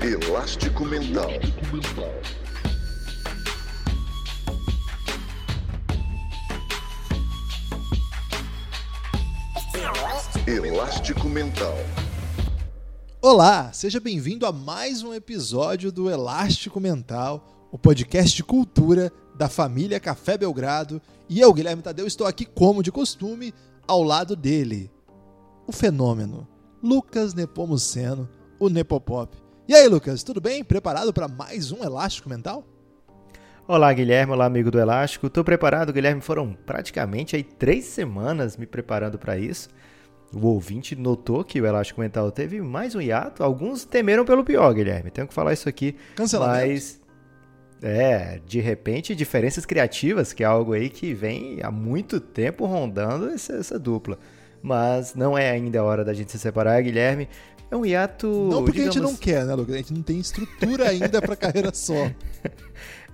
Elástico Mental. Elástico Mental. Olá, seja bem-vindo a mais um episódio do Elástico Mental, o podcast de cultura da família Café Belgrado. E eu, Guilherme Tadeu, estou aqui, como de costume, ao lado dele, o fenômeno, Lucas Nepomuceno, o Nepopop. E aí, Lucas, tudo bem? Preparado para mais um Elástico Mental? Olá, Guilherme. Olá, amigo do Elástico. Estou preparado, Guilherme. Foram praticamente aí três semanas me preparando para isso. O ouvinte notou que o Elástico Mental teve mais um hiato. Alguns temeram pelo pior, Guilherme. Tenho que falar isso aqui. Cancelamento. Mas, é, de repente, diferenças criativas, que é algo aí que vem há muito tempo rondando essa, essa dupla. Mas não é ainda a hora da gente se separar, Guilherme. É um hiato. Não porque digamos... a gente não quer, né, Lucas? A gente não tem estrutura ainda para carreira só.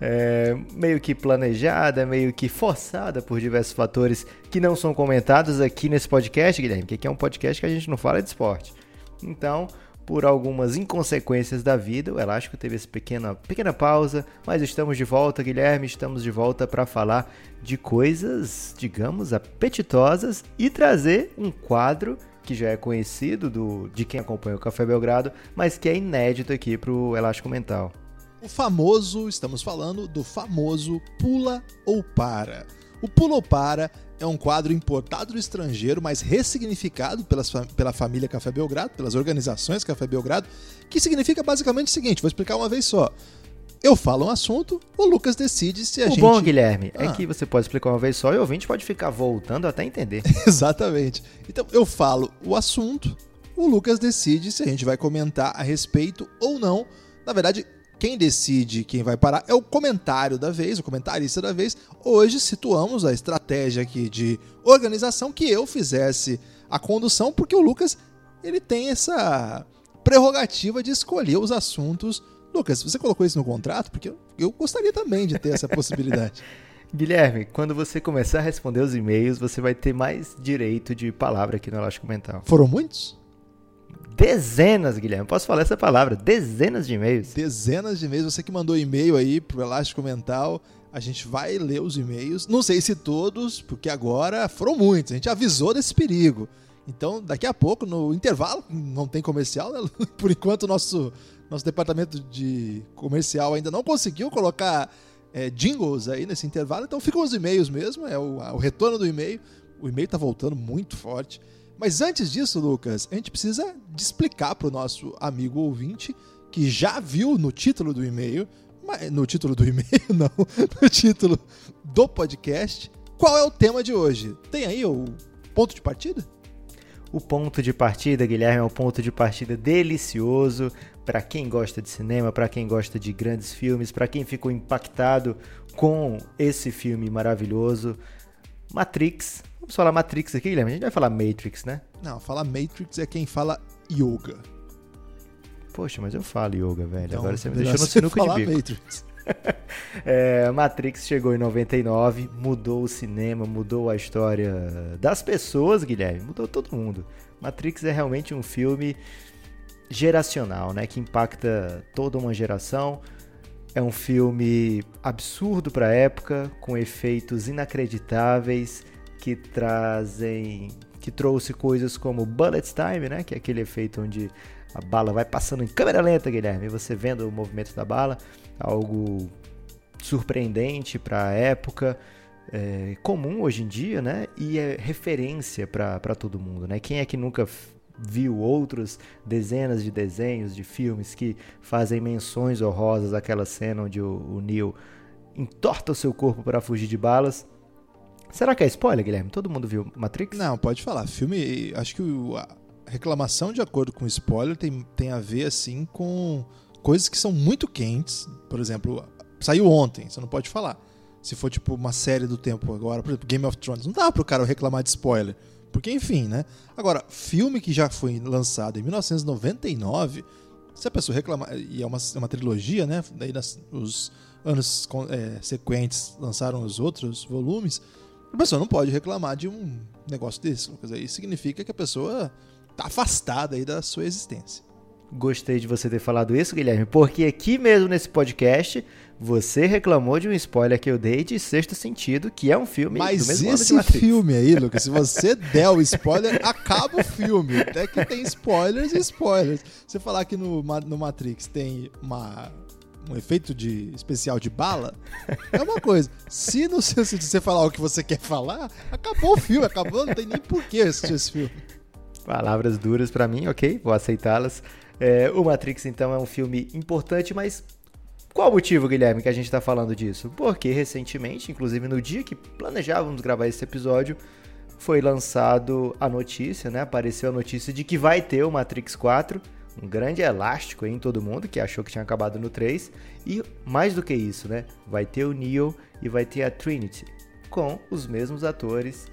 É, meio que planejada, meio que forçada por diversos fatores que não são comentados aqui nesse podcast, Guilherme, que aqui é um podcast que a gente não fala de esporte. Então, por algumas inconsequências da vida, o Elástico teve essa pequena, pequena pausa, mas estamos de volta, Guilherme, estamos de volta para falar de coisas, digamos, apetitosas e trazer um quadro que já é conhecido do, de quem acompanha o Café Belgrado, mas que é inédito aqui para o Elástico Mental. O famoso, estamos falando do famoso Pula ou Para. O Pula ou Para é um quadro importado do estrangeiro, mas ressignificado pelas, pela família Café Belgrado, pelas organizações Café Belgrado, que significa basicamente o seguinte: vou explicar uma vez só. Eu falo um assunto, o Lucas decide se a o gente. O bom, Guilherme, é ah. é que você pode explicar uma vez só e o ouvinte pode ficar voltando até entender. Exatamente. Então eu falo o assunto, o Lucas decide se a gente vai comentar a respeito ou não. Na verdade, quem decide quem vai parar é o comentário da vez, o comentarista da vez. Hoje situamos a estratégia aqui de organização que eu fizesse a condução, porque o Lucas ele tem essa prerrogativa de escolher os assuntos. Lucas, você colocou isso no contrato? Porque eu, eu gostaria também de ter essa possibilidade. Guilherme, quando você começar a responder os e-mails, você vai ter mais direito de palavra aqui no Elástico Mental. Foram muitos? Dezenas, Guilherme. Posso falar essa palavra? Dezenas de e-mails. Dezenas de e-mails. Você que mandou e-mail aí pro Elástico Mental. A gente vai ler os e-mails. Não sei se todos, porque agora foram muitos. A gente avisou desse perigo. Então, daqui a pouco, no intervalo, não tem comercial, né? Por enquanto, nosso, nosso departamento de comercial ainda não conseguiu colocar é, jingles aí nesse intervalo. Então, ficam os e-mails mesmo. É o, o retorno do e-mail. O e-mail tá voltando muito forte. Mas antes disso, Lucas, a gente precisa de explicar para o nosso amigo ouvinte que já viu no título do e-mail, no título do e-mail, não, no título do podcast, qual é o tema de hoje. Tem aí o ponto de partida? O ponto de partida, Guilherme, é um ponto de partida delicioso para quem gosta de cinema, para quem gosta de grandes filmes, para quem ficou impactado com esse filme maravilhoso, Matrix, Vamos falar Matrix aqui, Guilherme? A gente vai falar Matrix, né? Não, falar Matrix é quem fala yoga. Poxa, mas eu falo yoga, velho. Então, Agora você me deixou no sinuco de bico. Matrix. é, Matrix chegou em 99, mudou o cinema, mudou a história das pessoas, Guilherme, mudou todo mundo. Matrix é realmente um filme geracional, né, que impacta toda uma geração. É um filme absurdo para a época, com efeitos inacreditáveis que trazem que trouxe coisas como bullet time, né, que é aquele efeito onde a bala vai passando em câmera lenta, Guilherme, e você vendo o movimento da bala, algo surpreendente para a época, é, comum hoje em dia, né, e é referência para todo mundo, né? Quem é que nunca viu outros dezenas de desenhos, de filmes que fazem menções honrosas àquela cena onde o, o Neo entorta o seu corpo para fugir de balas? Será que é spoiler, Guilherme? Todo mundo viu Matrix? Não, pode falar. Filme, acho que a reclamação de acordo com spoiler tem, tem a ver assim com coisas que são muito quentes. Por exemplo, saiu ontem, você não pode falar. Se for tipo uma série do tempo agora, por exemplo, Game of Thrones, não dá pro cara reclamar de spoiler. Porque, enfim, né? Agora, filme que já foi lançado em 1999, se a pessoa reclamar. E é uma, é uma trilogia, né? Daí nas, os anos é, sequentes lançaram os outros volumes. A pessoa não pode reclamar de um negócio desse, Lucas. Aí significa que a pessoa está afastada aí da sua existência. Gostei de você ter falado isso, Guilherme, porque aqui mesmo nesse podcast você reclamou de um spoiler que eu dei de Sexto Sentido, que é um filme Mas esse filme aí, Lucas, se você der o spoiler, acaba o filme. Até que tem spoilers e spoilers. Você falar que no, no Matrix tem uma, um efeito de especial de bala, é uma coisa. Se no seu sentido você falar o que você quer falar, acabou o filme, acabou, não tem nem porquê assistir esse filme. Palavras duras para mim, ok, vou aceitá-las. É, o Matrix, então, é um filme importante, mas qual o motivo, Guilherme, que a gente está falando disso? Porque recentemente, inclusive no dia que planejávamos gravar esse episódio, foi lançado a notícia, né? Apareceu a notícia de que vai ter o Matrix 4, um grande elástico em todo mundo que achou que tinha acabado no 3, e mais do que isso, né? Vai ter o Neo e vai ter a Trinity com os mesmos atores.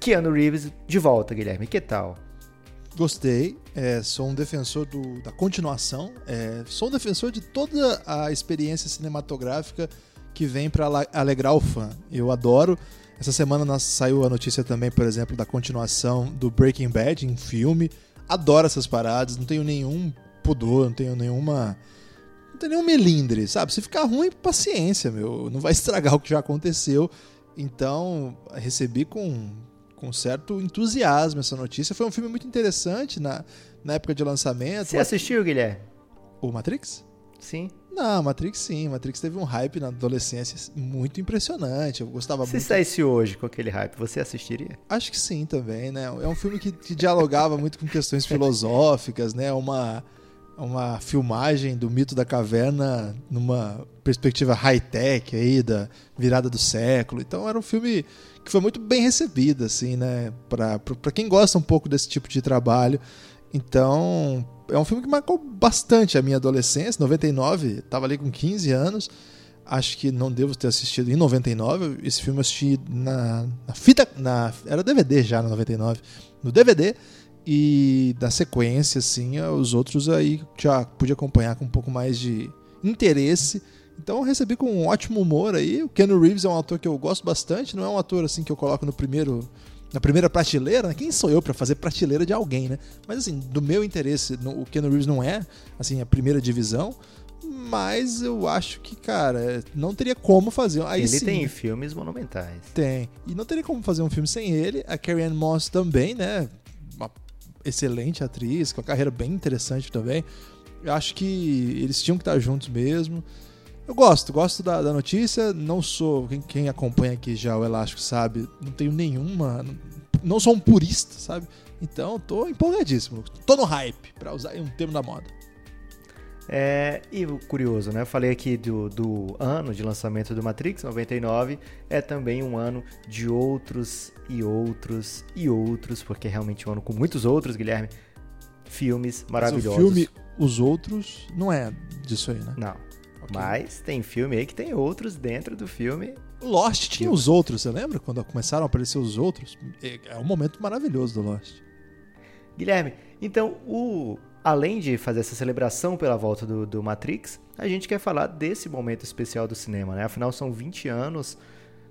Keanu Reeves de volta, Guilherme. Que tal? Gostei, é, sou um defensor do, da continuação, é, sou um defensor de toda a experiência cinematográfica que vem para alegrar o fã. Eu adoro. Essa semana saiu a notícia também, por exemplo, da continuação do Breaking Bad em filme. Adoro essas paradas, não tenho nenhum pudor, não tenho nenhuma. Não tenho nenhum melindre, sabe? Se ficar ruim, paciência, meu. Não vai estragar o que já aconteceu. Então, recebi com com certo entusiasmo essa notícia. Foi um filme muito interessante na, na época de lançamento. Você assistiu, Guilherme? O Matrix? Sim. Não, Matrix sim. Matrix teve um hype na adolescência muito impressionante. Eu gostava Se muito. Se saísse hoje com aquele hype, você assistiria? Acho que sim também, né? É um filme que, que dialogava muito com questões filosóficas, né? Uma, uma filmagem do mito da caverna numa perspectiva high-tech aí, da virada do século. Então era um filme que foi muito bem recebida, assim, né? Pra quem gosta um pouco desse tipo de trabalho. Então, é um filme que marcou bastante a minha adolescência. 99, tava ali com 15 anos. Acho que não devo ter assistido em 99. Esse filme eu assisti na, na fita. Na, era DVD já, no 99. No DVD. E da sequência, assim, os outros aí já pude acompanhar com um pouco mais de interesse então eu recebi com um ótimo humor aí. O Ken Reeves é um ator que eu gosto bastante, não é um ator assim que eu coloco no primeiro na primeira prateleira, né? quem sou eu para fazer prateleira de alguém, né? Mas assim, do meu interesse, no, o Ken Reeves não é assim a primeira divisão, mas eu acho que, cara, não teria como fazer. Aí, ele sim, tem filmes monumentais. Tem. E não teria como fazer um filme sem ele. A Carrie Ann Moss também, né? Uma excelente atriz, com a carreira bem interessante também. Eu acho que eles tinham que estar juntos mesmo. Eu gosto, gosto da, da notícia. Não sou. Quem, quem, acompanha aqui já o Elástico sabe, não tenho nenhuma. Não sou um purista, sabe? Então tô empolgadíssimo. Tô no hype, para usar um termo da moda. É, e curioso, né? Eu falei aqui do, do ano de lançamento do Matrix, 99, é também um ano de outros e outros e outros, porque é realmente um ano com muitos outros, Guilherme, filmes maravilhosos. Mas o filme Os Outros não é disso aí, né? Não. Okay. Mas tem filme aí que tem outros dentro do filme. Lost tinha os outros, você lembra? Quando começaram a aparecer os outros? É, é um momento maravilhoso do Lost. Guilherme, então, o, além de fazer essa celebração pela volta do, do Matrix, a gente quer falar desse momento especial do cinema, né? Afinal, são 20 anos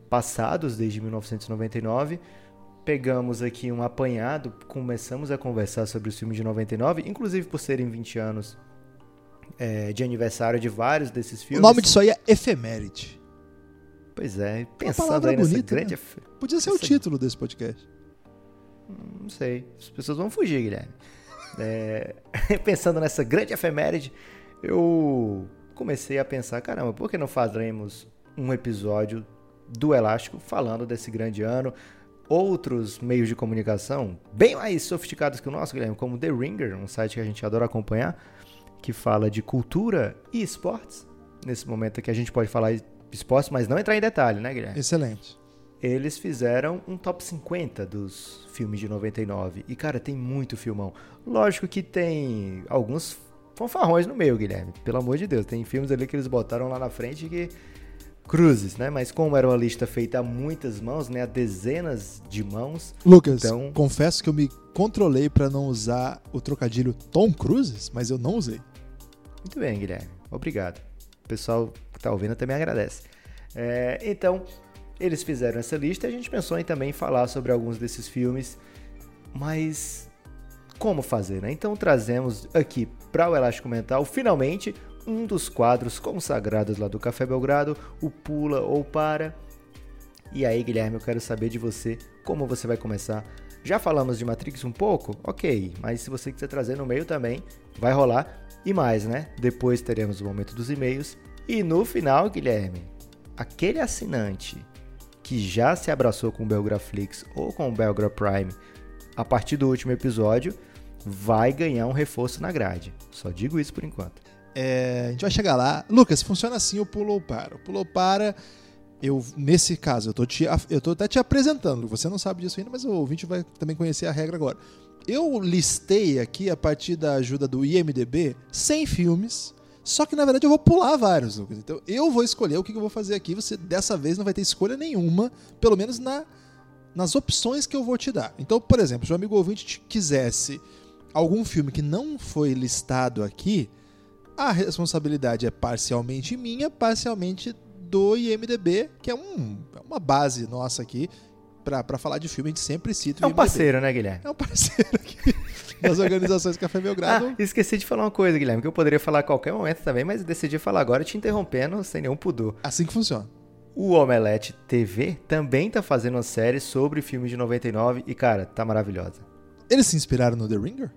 passados desde 1999 pegamos aqui um apanhado, começamos a conversar sobre os filmes de 99, inclusive por serem 20 anos, é, de aniversário de vários desses filmes. O nome disso aí é efeméride. Pois é, pensando aí nessa bonita, grande... Né? Podia ser essa... o título desse podcast. Hum, não sei, as pessoas vão fugir, Guilherme. É... pensando nessa grande efeméride, eu comecei a pensar, caramba, por que não fazemos um episódio do Elástico falando desse grande ano? Outros meios de comunicação, bem mais sofisticados que o nosso, Guilherme, como The Ringer, um site que a gente adora acompanhar, que fala de cultura e esportes. Nesse momento aqui a gente pode falar esportes, mas não entrar em detalhe, né, Guilherme? Excelente. Eles fizeram um top 50 dos filmes de 99. E, cara, tem muito filmão. Lógico que tem alguns fanfarrões no meio, Guilherme. Pelo amor de Deus. Tem filmes ali que eles botaram lá na frente que cruzes, né? Mas como era uma lista feita a muitas mãos, né? A dezenas de mãos. Lucas, então... confesso que eu me controlei para não usar o trocadilho Tom Cruises, mas eu não usei. Muito bem, Guilherme. Obrigado. O pessoal que está ouvindo também agradece. É, então, eles fizeram essa lista e a gente pensou em também falar sobre alguns desses filmes, mas como fazer, né? Então trazemos aqui para o Elástico Mental, finalmente, um dos quadros consagrados lá do Café Belgrado, o Pula ou Para. E aí, Guilherme, eu quero saber de você como você vai começar. Já falamos de Matrix um pouco? Ok, mas se você quiser trazer no meio também, vai rolar. E mais, né? Depois teremos o momento dos e-mails. E no final, Guilherme, aquele assinante que já se abraçou com o Belgraflix ou com o Belgra Prime a partir do último episódio vai ganhar um reforço na grade. Só digo isso por enquanto. É, a gente vai chegar lá. Lucas, funciona assim o pulo ou para. O pulo ou para, eu, nesse caso, eu tô, te, eu tô até te apresentando. Você não sabe disso ainda, mas o ouvinte vai também conhecer a regra agora. Eu listei aqui, a partir da ajuda do IMDB, 100 filmes. Só que na verdade eu vou pular vários, Lucas. Então eu vou escolher o que eu vou fazer aqui. Você dessa vez não vai ter escolha nenhuma, pelo menos na, nas opções que eu vou te dar. Então, por exemplo, se o amigo ouvinte quisesse algum filme que não foi listado aqui, a responsabilidade é parcialmente minha, parcialmente do IMDB, que é um, é uma base nossa aqui para falar de filme, a gente sempre cita É um parceiro, né, Guilherme? É um parceiro aqui das organizações Café Belgrado. Ah, esqueci de falar uma coisa, Guilherme, que eu poderia falar a qualquer momento também, mas decidi falar agora te interrompendo sem nenhum pudor. Assim que funciona. O Omelete TV também tá fazendo uma série sobre filmes de 99 e, cara, tá maravilhosa. Eles se inspiraram no The Ringer?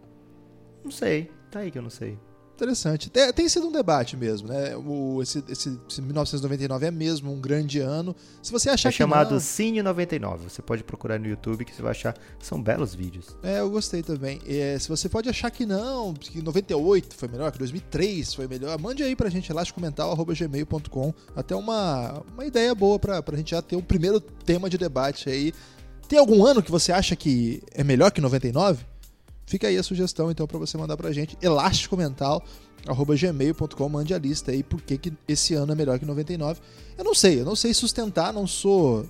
Não sei, tá aí que eu não sei. Interessante. Tem, tem, sido um debate mesmo, né? O, esse, esse, esse, 1999 é mesmo um grande ano. Se você achar é que chamado não... Cine 99. Você pode procurar no YouTube que você vai achar. São belos vídeos. É, eu gostei também. É, se você pode achar que não, que 98 foi melhor, que 2003 foi melhor, mande aí pra gente, elásticomental.gmail.com. Até uma, uma ideia boa pra, pra gente já ter um primeiro tema de debate aí. Tem algum ano que você acha que é melhor que 99? Fica aí a sugestão, então, para você mandar pra gente. elásticomental.gmail.com, mande a lista aí, por que esse ano é melhor que 99. Eu não sei, eu não sei sustentar, não sou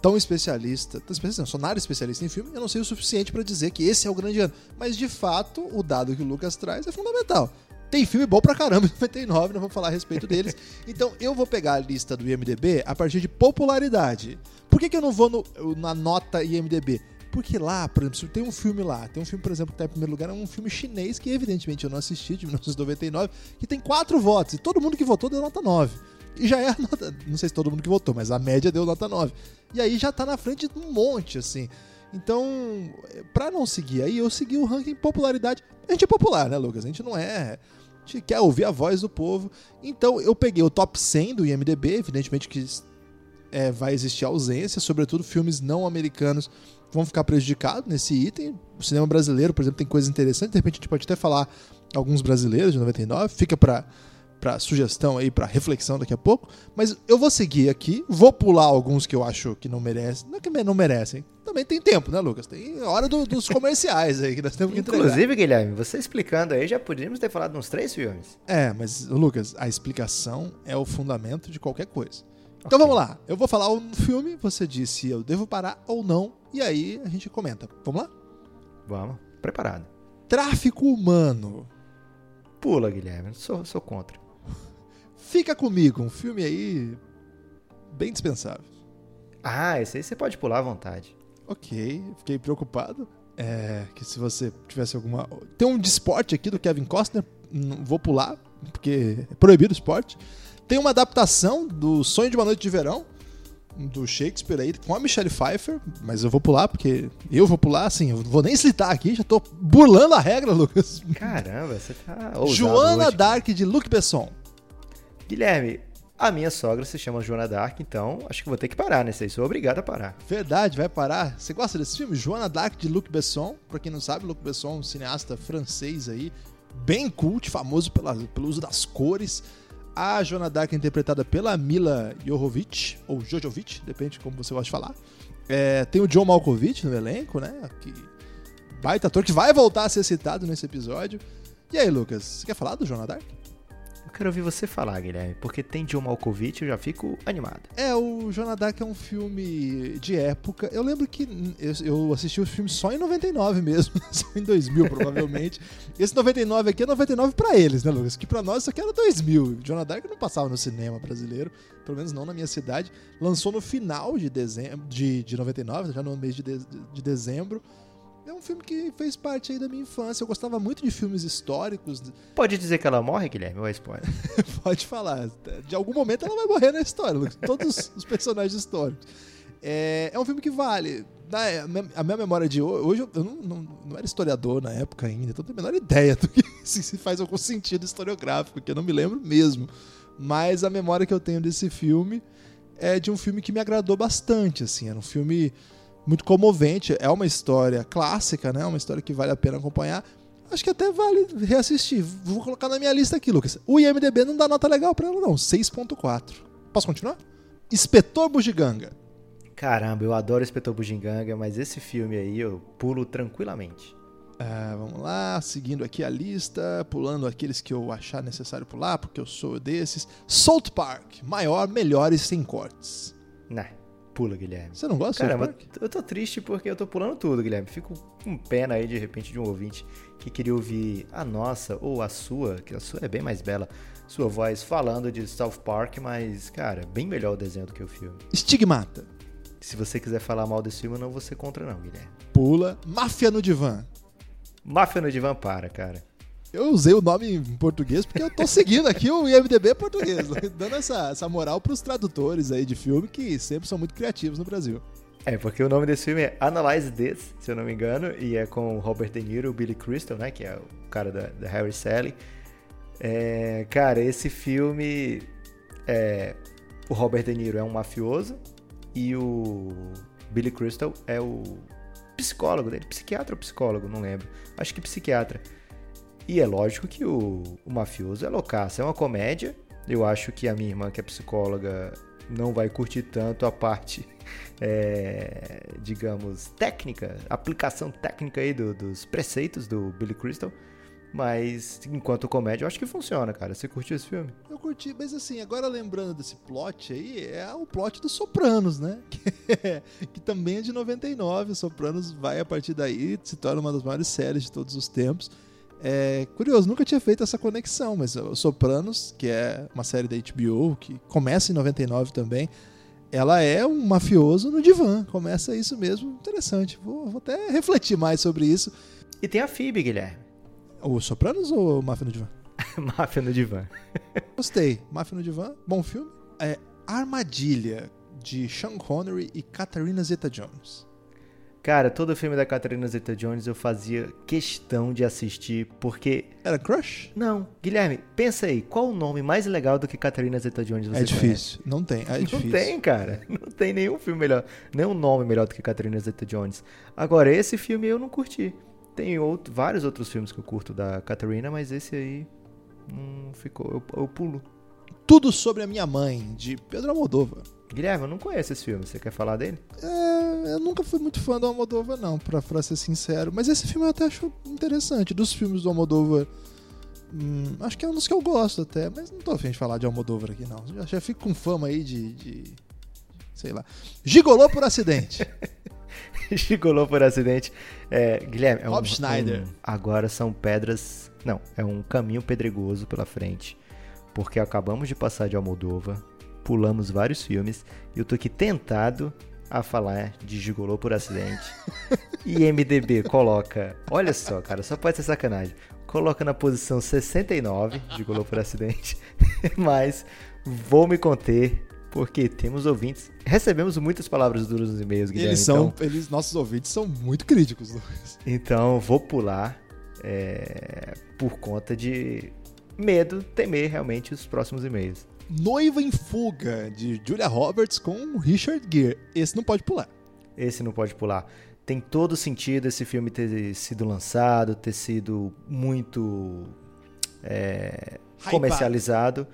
tão especialista, tão especialista não, sou nada especialista em filme, eu não sei o suficiente para dizer que esse é o grande ano. Mas, de fato, o dado que o Lucas traz é fundamental. Tem filme bom pra caramba em 99, não vamos falar a respeito deles. Então eu vou pegar a lista do IMDB a partir de popularidade. Por que, que eu não vou no, na nota IMDB? Porque lá, por exemplo, se tem um filme lá, tem um filme, por exemplo, que está em primeiro lugar, é um filme chinês que evidentemente eu não assisti, de 1999, que tem quatro votos, e todo mundo que votou deu nota 9. E já é a nota, não sei se todo mundo que votou, mas a média deu nota 9. E aí já tá na frente de um monte, assim. Então, para não seguir aí, eu segui o ranking popularidade. A gente é popular, né, Lucas? A gente não é. A gente quer ouvir a voz do povo. Então, eu peguei o top 100 do IMDB, evidentemente que é, vai existir ausência, sobretudo filmes não americanos vão ficar prejudicados nesse item. O cinema brasileiro, por exemplo, tem coisas interessantes. De repente a gente pode até falar alguns brasileiros de 99. Fica para para sugestão aí, para reflexão daqui a pouco. Mas eu vou seguir aqui, vou pular alguns que eu acho que não merecem. Não é que não merecem. Também tem tempo, né, Lucas? Tem hora do, dos comerciais aí que nós temos que entregar. Inclusive, Guilherme, você explicando aí, já podíamos ter falado uns três filmes. É, mas, Lucas, a explicação é o fundamento de qualquer coisa. Então okay. vamos lá. Eu vou falar um filme, você diz se eu devo parar ou não, e aí a gente comenta. Vamos lá? Vamos. Preparado. Tráfico humano. Pula, Guilherme. Sou, sou contra. Fica comigo. Um filme aí bem dispensável. Ah, esse aí você pode pular à vontade. Ok. Fiquei preocupado. É, que se você tivesse alguma... Tem um de esporte aqui do Kevin Costner. Vou pular, porque é proibido o esporte. Tem uma adaptação do Sonho de uma Noite de Verão, do Shakespeare aí, com a Michelle Pfeiffer, mas eu vou pular, porque eu vou pular, assim, eu não vou nem citar aqui, já tô burlando a regra, Lucas. Caramba, você tá. Joana hoje. Dark de Luc Besson. Guilherme, a minha sogra se chama Joana Dark, então acho que vou ter que parar nesse aí. Sou obrigado a parar. Verdade, vai parar. Você gosta desse filme? Joana Dark de Luc Besson. Pra quem não sabe, Luc Besson é um cineasta francês aí, bem cult, famoso pela, pelo uso das cores. A Joana Dark é interpretada pela Mila Jovovich, ou Jojovic, depende de como você gosta de falar. É, tem o John Malkovich no elenco, né? Que baita ator que vai voltar a ser citado nesse episódio. E aí, Lucas, você quer falar do Joana Dark? Eu quero ouvir você falar, Guilherme, porque tem John Malkovich, eu já fico animado. É, o Joana Dark é um filme de época. Eu lembro que eu, eu assisti o filme só em 99 mesmo, só em 2000 provavelmente. Esse 99 aqui é 99 para eles, né, Lucas? Que para nós isso aqui era 2000. Joana Dark não passava no cinema brasileiro, pelo menos não na minha cidade. Lançou no final de dezembro de, de 99, já no mês de, de, de dezembro. É um filme que fez parte aí da minha infância. Eu gostava muito de filmes históricos. Pode dizer que ela morre, Guilherme, ou é spoiler? Pode falar. De algum momento ela vai morrer na história, todos os personagens históricos. É, é um filme que vale. A minha memória de hoje, hoje eu não, não, não, era historiador na época ainda, então não tenho a menor ideia do que se faz algum sentido historiográfico, que eu não me lembro mesmo. Mas a memória que eu tenho desse filme é de um filme que me agradou bastante, assim, era um filme muito comovente, é uma história clássica, né? Uma história que vale a pena acompanhar. Acho que até vale reassistir. Vou colocar na minha lista aqui, Lucas. O IMDB não dá nota legal para ela não, 6.4. Posso continuar? Inspetor Bugiganga. Caramba, eu adoro Inspetor Bugiganga, mas esse filme aí eu pulo tranquilamente. Ah, vamos lá, seguindo aqui a lista, pulando aqueles que eu achar necessário pular, porque eu sou desses. Salt Park, maior, melhores sem cortes. Nah, pula, Guilherme. Você não gosta Caramba, Salt Park? eu tô triste porque eu tô pulando tudo, Guilherme. Fico com pena aí, de repente, de um ouvinte que queria ouvir a nossa ou a sua, que a sua é bem mais bela, sua voz falando de South Park, mas, cara, bem melhor o desenho do que o filme. Estigmata. Se você quiser falar mal desse filme, eu não vou ser contra não, Guilherme. Pula. Máfia no Divã. Máfia no Divã para, cara. Eu usei o nome em português porque eu tô seguindo aqui o IMDB português, dando essa, essa moral pros tradutores aí de filme que sempre são muito criativos no Brasil. É, porque o nome desse filme é Analyze This, se eu não me engano, e é com Robert De Niro e Billy Crystal, né, que é o cara da, da Harry Sally. É, cara, esse filme, é, o Robert De Niro é um mafioso e o Billy Crystal é o psicólogo dele, psiquiatra ou psicólogo, não lembro. Acho que psiquiatra. E é lógico que o, o mafioso é loucaço. É uma comédia. Eu acho que a minha irmã, que é psicóloga, não vai curtir tanto a parte, é, digamos, técnica, aplicação técnica aí do, dos preceitos do Billy Crystal. Mas, enquanto comédia, eu acho que funciona, cara. Você curtiu esse filme? Eu curti, mas assim, agora lembrando desse plot aí, é o plot dos Sopranos, né? Que, que também é de 99. Sopranos vai a partir daí, se torna uma das maiores séries de todos os tempos. É curioso, nunca tinha feito essa conexão, mas o Sopranos, que é uma série da HBO, que começa em 99 também, ela é um mafioso no divã. Começa isso mesmo, interessante. Vou, vou até refletir mais sobre isso. E tem a Phoebe, Guilherme. O Sopranos ou Máfia no Divã? Máfia no Divã. Gostei. Máfia no Divã, bom filme. É Armadilha, de Sean Connery e Catherine Zeta-Jones. Cara, todo filme da Catherine Zeta-Jones eu fazia questão de assistir, porque... Era Crush? Não. Guilherme, pensa aí, qual o nome mais legal do que Catherine Zeta-Jones você É difícil. Conhece? Não tem, é Não difícil. tem, cara. Não tem nenhum filme melhor, nenhum nome melhor do que Catherine Zeta-Jones. Agora, esse filme eu não curti. Tem outro, vários outros filmes que eu curto da Catarina, mas esse aí não ficou. Eu, eu, pulo. Tudo sobre a minha mãe, de Pedro Almodóvar. Guilherme, eu não conheço esse filme. Você quer falar dele? É, eu nunca fui muito fã do Almodóvar, não, pra, pra ser sincero. Mas esse filme eu até acho interessante. Dos filmes do Almodóvar, hum, acho que é um dos que eu gosto até. Mas não tô afim de falar de Almodóvar aqui, não. Já, já fico com fama aí de, de sei lá. Gigolou por acidente. Gigolou por acidente. É, Guilherme, é um, Rob Schneider. Um, agora são pedras. Não, é um caminho pedregoso pela frente. Porque acabamos de passar de Almodova, pulamos vários filmes e eu tô aqui tentado a falar de Gigolô por acidente. e MDB coloca, olha só, cara, só pode ser sacanagem. Coloca na posição 69, Gigolô por acidente. Mas vou me conter porque temos ouvintes. Recebemos muitas palavras duras nos e-mails, Guilherme. Eles são, então, eles, nossos ouvintes são muito críticos, Lucas. Então, vou pular é, por conta de medo, temer realmente os próximos e-mails. Noiva em Fuga, de Julia Roberts com Richard Gere. Esse não pode pular. Esse não pode pular. Tem todo sentido esse filme ter sido lançado, ter sido muito é, comercializado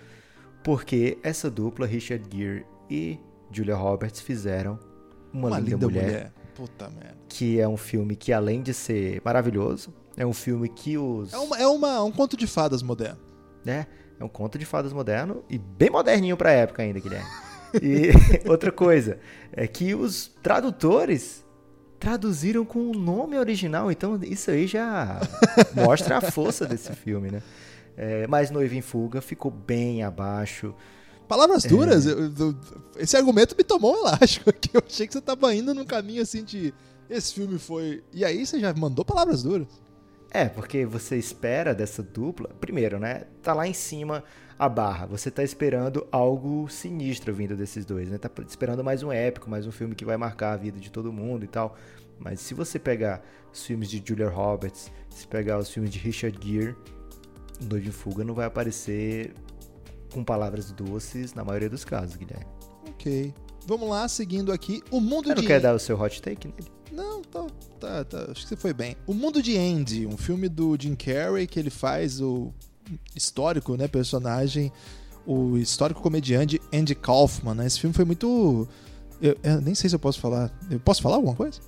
porque essa dupla, Richard Gere e Julia Roberts, fizeram Uma, Uma Linda, linda mulher, mulher. Puta merda. Que é um filme que, além de ser maravilhoso, é um filme que os. É, uma, é uma, um conto de fadas moderno. É, é um conto de fadas moderno e bem moderninho pra época ainda, Guilherme. E outra coisa, é que os tradutores traduziram com o nome original, então isso aí já mostra a força desse filme, né? É, mas Noiva em Fuga ficou bem abaixo. Palavras é. duras, eu, eu, esse argumento me tomou um elástico aqui. Eu achei que você estava indo num caminho assim de. Esse filme foi. E aí você já mandou palavras duras. É, porque você espera dessa dupla. Primeiro, né? Tá lá em cima a barra. Você tá esperando algo sinistro vindo desses dois, né? Tá esperando mais um épico, mais um filme que vai marcar a vida de todo mundo e tal. Mas se você pegar os filmes de Julia Roberts, se pegar os filmes de Richard Gere, Noivo em Fuga não vai aparecer com palavras doces na maioria dos casos, Guilherme. Ok. Vamos lá, seguindo aqui. O Mundo Você de... não quer dar o seu hot take nele? Não, tá, tá, tá, acho que você foi bem. O Mundo de Andy, um filme do Jim Carrey que ele faz o histórico, né, personagem, o histórico comediante Andy Kaufman, né? Esse filme foi muito eu, eu, nem sei se eu posso falar. Eu posso falar alguma coisa?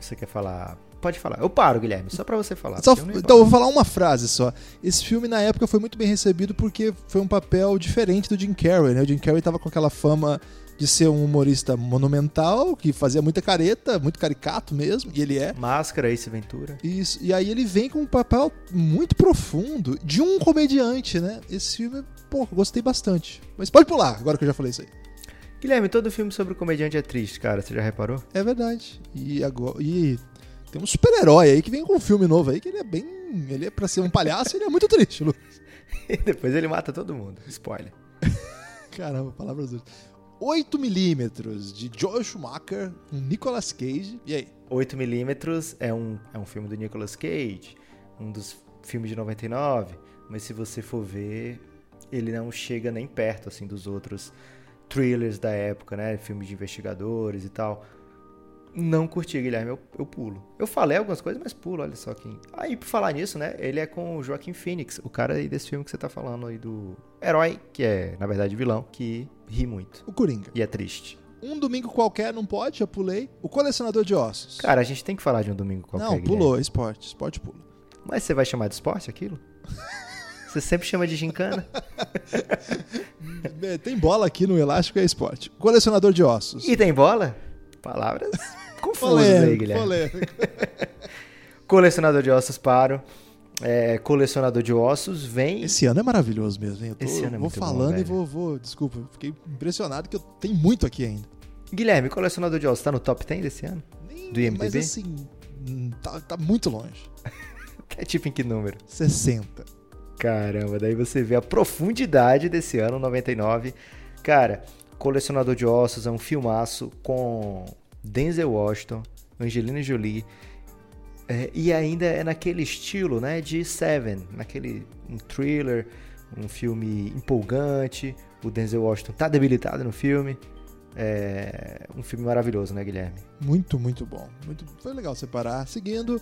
Você quer falar? Pode falar. Eu paro, Guilherme, só para você falar. Só, eu então, eu vou falar uma frase só. Esse filme, na época, foi muito bem recebido porque foi um papel diferente do Jim Carrey, né? O Jim Carrey tava com aquela fama de ser um humorista monumental, que fazia muita careta, muito caricato mesmo, e ele é. Máscara, Ace Ventura. Isso, e aí ele vem com um papel muito profundo de um comediante, né? Esse filme, pô, gostei bastante. Mas pode pular, agora que eu já falei isso aí. Guilherme, todo filme sobre comediante é triste, cara, você já reparou? É verdade. E agora. E tem um super-herói aí que vem com um filme novo aí que ele é bem. Ele é pra ser um palhaço ele é muito triste, Lucas. e depois ele mata todo mundo. Spoiler. Caramba, palavras duras. 8mm de Joel Schumacher com Nicolas Cage. E aí? 8mm é um, é um filme do Nicolas Cage, um dos filmes de 99, mas se você for ver, ele não chega nem perto assim dos outros thrillers da época, né? Filmes de investigadores e tal. Não curti, Guilherme, eu, eu pulo. Eu falei algumas coisas, mas pulo, olha só quem. Aí, por falar nisso, né? Ele é com o Joaquim Phoenix, o cara aí desse filme que você tá falando aí do herói, que é, na verdade, vilão, que ri muito. O Coringa. E é triste. Um domingo qualquer, não pode? Já pulei. O colecionador de ossos. Cara, a gente tem que falar de um domingo qualquer. Não, pulou, Guilherme. esporte. Esporte pula. Mas você vai chamar de esporte aquilo? Você sempre chama de gincana? tem bola aqui no Elástico é esporte. Colecionador de ossos. E tem bola? Palavras confusas aí, Guilherme. Colecionador de ossos paro. É, colecionador de ossos vem. Esse ano é maravilhoso mesmo, hein? Eu tô, Esse ano é vou falando bom, e vou, vou. Desculpa, fiquei impressionado que eu tenho muito aqui ainda. Guilherme, colecionador de ossos, tá no top 10 desse ano? Nem, do IMDb? Mas assim, hum, tá, tá muito longe. é tipo em que número? 60. Caramba, daí você vê a profundidade desse ano, 99. Cara, Colecionador de Ossos é um filmaço com Denzel Washington, Angelina Jolie. É, e ainda é naquele estilo, né, de Seven, naquele um thriller, um filme empolgante. O Denzel Washington tá debilitado no filme. É um filme maravilhoso, né, Guilherme? Muito, muito bom. Muito, foi legal separar. Seguindo,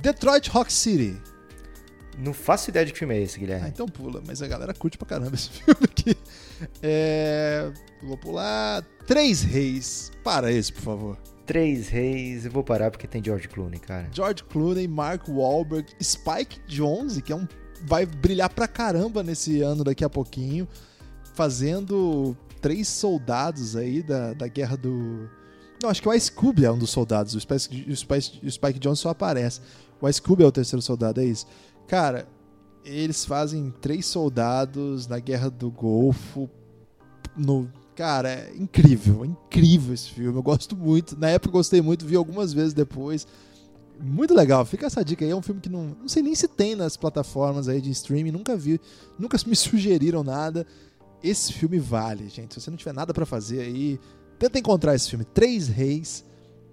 Detroit Rock City. Não faço ideia de que filme é esse, Guilherme. Ah, então pula, mas a galera curte pra caramba esse filme aqui. É... Vou pular. Três Reis. Para esse, por favor. Três Reis, eu vou parar porque tem George Clooney, cara. George Clooney, Mark Wahlberg, Spike Jonze, que é um vai brilhar pra caramba nesse ano daqui a pouquinho, fazendo três soldados aí da, da guerra do. Não, acho que o Ice Cube é um dos soldados. O Spike, o Spike, o Spike Jonze só aparece. O Ice Cube é o terceiro soldado, é isso. Cara, eles fazem três soldados na Guerra do Golfo. No, cara, é incrível, é incrível esse filme. Eu gosto muito. Na época eu gostei muito, vi algumas vezes depois. Muito legal, fica essa dica aí. É um filme que não, não sei nem se tem nas plataformas aí de streaming, nunca vi, nunca me sugeriram nada. Esse filme vale, gente. Se você não tiver nada para fazer aí, tenta encontrar esse filme. Três Reis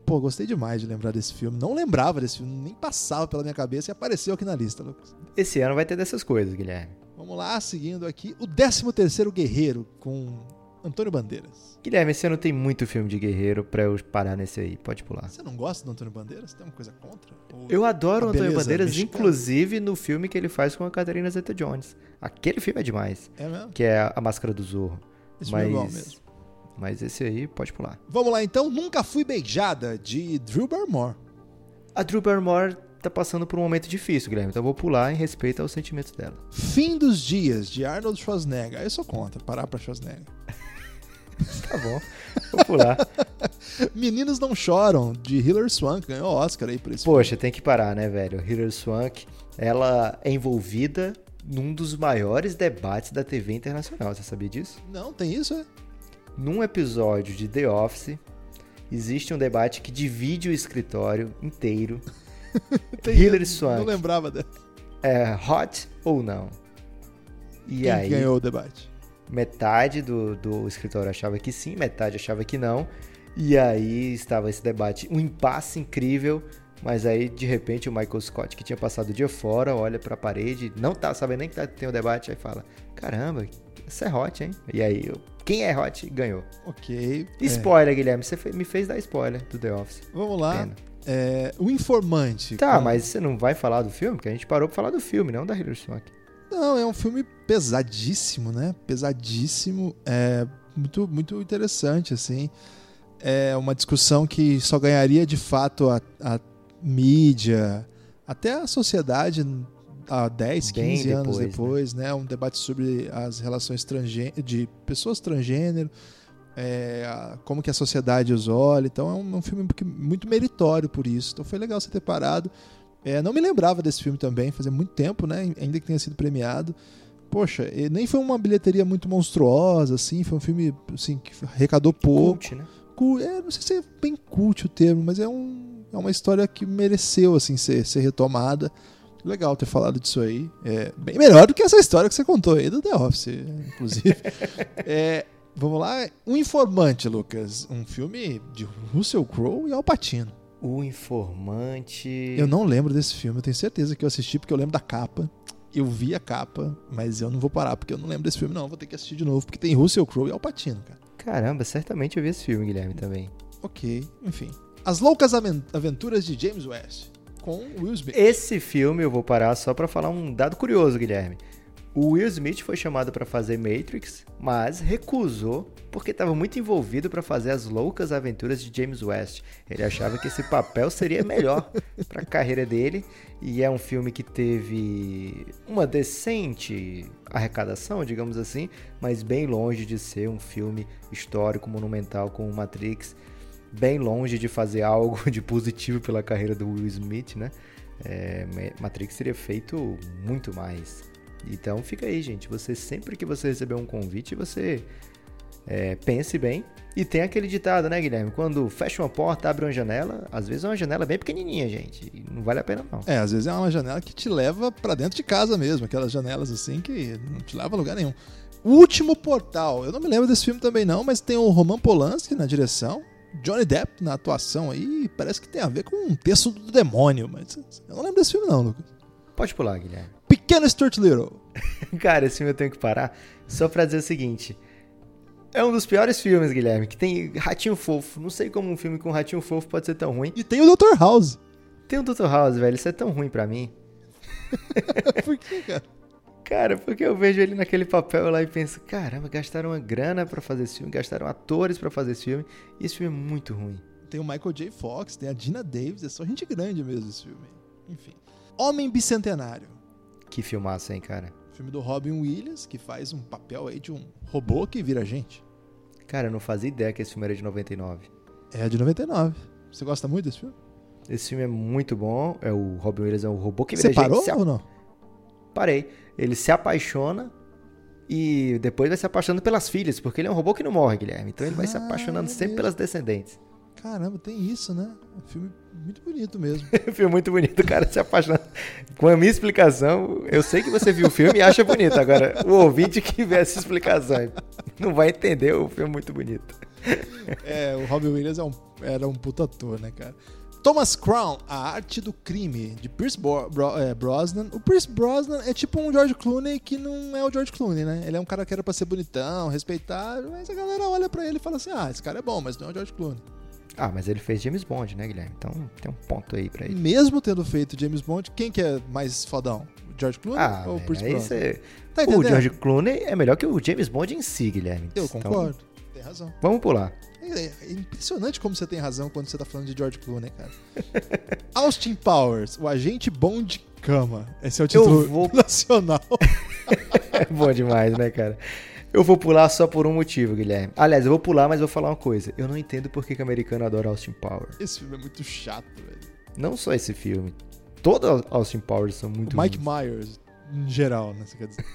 Pô, gostei demais de lembrar desse filme. Não lembrava desse filme, nem passava pela minha cabeça e apareceu aqui na lista, Lucas. Esse ano vai ter dessas coisas, Guilherme. Vamos lá, seguindo aqui, o 13º Guerreiro, com Antônio Bandeiras. Guilherme, esse ano tem muito filme de guerreiro pra eu parar nesse aí. Pode pular. Você não gosta do Antônio Bandeiras? Tem uma coisa contra? Ou eu adoro o Antônio Bandeiras, mexicana? inclusive no filme que ele faz com a Catarina Zeta-Jones. Aquele filme é demais. É mesmo? Que é A Máscara do Zorro. Esse Mas... filme é bom mesmo. Mas esse aí pode pular. Vamos lá então, Nunca Fui Beijada, de Drew Barrymore. A Drew Barrymore tá passando por um momento difícil, Guilherme, então eu vou pular em respeito aos sentimentos dela. Fim dos Dias, de Arnold Schwarzenegger. Aí eu sou contra, parar pra Schwarzenegger. tá bom, vou pular. Meninos Não Choram, de Hilary Swank, ganhou Oscar aí por isso. Poxa, tem que parar, né, velho? Hilary Swank, ela é envolvida num dos maiores debates da TV internacional, você sabia disso? Não, tem isso, é? Num episódio de The Office, existe um debate que divide o escritório inteiro. Hillary Swank. Não lembrava dela. É hot ou não? E Quem aí, ganhou o debate? Metade do, do escritório achava que sim, metade achava que não. E aí estava esse debate, um impasse incrível. Mas aí, de repente, o Michael Scott, que tinha passado o dia fora, olha para a parede, não tá sabendo nem que tá, tem o um debate, aí fala: Caramba, isso é hot, hein? E aí, quem é hot ganhou. Ok. É. Spoiler, é. Guilherme, você me fez dar spoiler do The Office. Vamos lá. É, o Informante. Tá, com... mas você não vai falar do filme? Porque a gente parou pra falar do filme, não da Hilary Swank. Não, é um filme pesadíssimo, né? Pesadíssimo. É muito, muito interessante, assim. É uma discussão que só ganharia de fato a, a mídia, até a sociedade há 10, 15 Bem anos depois, depois né? né? Um debate sobre as relações de pessoas transgênero, é, como que a sociedade os olha. Então é um, um, filme muito meritório por isso. Então foi legal você ter parado. É, não me lembrava desse filme também, fazia muito tempo, né? Ainda que tenha sido premiado. Poxa, nem foi uma bilheteria muito monstruosa, assim, foi um filme assim, que arrecadou pouco. Cult, né? É, não sei se é bem cult o termo, mas é, um, é uma história que mereceu assim ser, ser retomada. Legal ter falado disso aí. É bem melhor do que essa história que você contou aí do The Office, inclusive. é, vamos lá. Um Informante, Lucas. Um filme de Russell Crowe e Al Pacino. O Informante. Eu não lembro desse filme, eu tenho certeza que eu assisti porque eu lembro da capa. Eu vi a capa, mas eu não vou parar porque eu não lembro desse filme, não. Vou ter que assistir de novo, porque tem Russell Crowe e Al Pacino, cara. Caramba, certamente eu vi esse filme, Guilherme, também. Ok, enfim. As Loucas Aventuras de James West com Will Smith. Esse filme eu vou parar só para falar um dado curioso, Guilherme. O Will Smith foi chamado para fazer Matrix, mas recusou porque estava muito envolvido para fazer as loucas aventuras de James West. Ele achava que esse papel seria melhor para a carreira dele e é um filme que teve uma decente arrecadação, digamos assim, mas bem longe de ser um filme histórico monumental como Matrix bem longe de fazer algo de positivo pela carreira do Will Smith, né? É, Matrix teria feito muito mais. Então fica aí, gente. Você sempre que você receber um convite, você é, pense bem. E tem aquele ditado, né, Guilherme? Quando fecha uma porta, abre uma janela, às vezes é uma janela bem pequenininha, gente. Não vale a pena, não. É, às vezes é uma janela que te leva para dentro de casa mesmo. Aquelas janelas assim que não te leva a lugar nenhum. Último portal. Eu não me lembro desse filme também, não, mas tem o Roman Polanski na direção. Johnny Depp na atuação aí parece que tem a ver com um texto do demônio, mas eu não lembro desse filme não, Lucas. Pode pular, Guilherme. Pequeno Stuart Little. Cara, esse filme eu tenho que parar só pra dizer o seguinte. É um dos piores filmes, Guilherme, que tem ratinho fofo. Não sei como um filme com ratinho fofo pode ser tão ruim. E tem o Dr. House. Tem o Dr. House, velho. Isso é tão ruim pra mim. Por que, cara? Cara, porque eu vejo ele naquele papel lá e penso, caramba, gastaram uma grana para fazer esse filme, gastaram atores para fazer esse filme, e esse filme é muito ruim. Tem o Michael J. Fox, tem a Dina Davis, é só gente grande mesmo esse filme. Enfim. Homem Bicentenário. Que filmaço, hein, cara? Filme do Robin Williams, que faz um papel aí de um robô que vira gente. Cara, eu não fazia ideia que esse filme era de 99. É de 99. Você gosta muito desse filme? Esse filme é muito bom. É o Robin Williams é um robô que vira Você gente. Você parou ou não? Parei. Ele se apaixona e depois vai se apaixonando pelas filhas, porque ele é um robô que não morre, Guilherme. Então ele vai se ah, apaixonando é sempre pelas descendentes. Caramba, tem isso, né? Um filme muito bonito mesmo. filme muito bonito, o cara se apaixona. Com a minha explicação, eu sei que você viu o filme e acha bonito. Agora, o ouvinte que vê essa explicação não vai entender o filme muito bonito. É, o Robin Williams é um, era um puta ator, né, cara? Thomas Crown, A Arte do Crime, de Pierce Bro Bro é, Brosnan. O Pierce Brosnan é tipo um George Clooney que não é o George Clooney, né? Ele é um cara que era pra ser bonitão, respeitável, mas a galera olha pra ele e fala assim: ah, esse cara é bom, mas não é o George Clooney. Ah, mas ele fez James Bond, né, Guilherme? Então tem um ponto aí pra ele. Mesmo tendo feito James Bond, quem que é mais fodão? George Clooney ah, ou Pierce Brosnan? Cê... Tá o George Clooney é melhor que o James Bond em si, Guilherme. Eu então, concordo. Tem razão. Vamos pular. É, é impressionante como você tem razão quando você tá falando de George Clooney, cara. Austin Powers, o agente bom de cama. Esse é o título vou... nacional. é bom demais, né, cara? Eu vou pular só por um motivo, Guilherme. Aliás, eu vou pular, mas vou falar uma coisa. Eu não entendo por que, que o americano adora Austin Powers. Esse filme é muito chato, velho. Não só esse filme. Todos Austin Powers são muito o Mike ruins. Myers, em geral, né? Você quer dizer?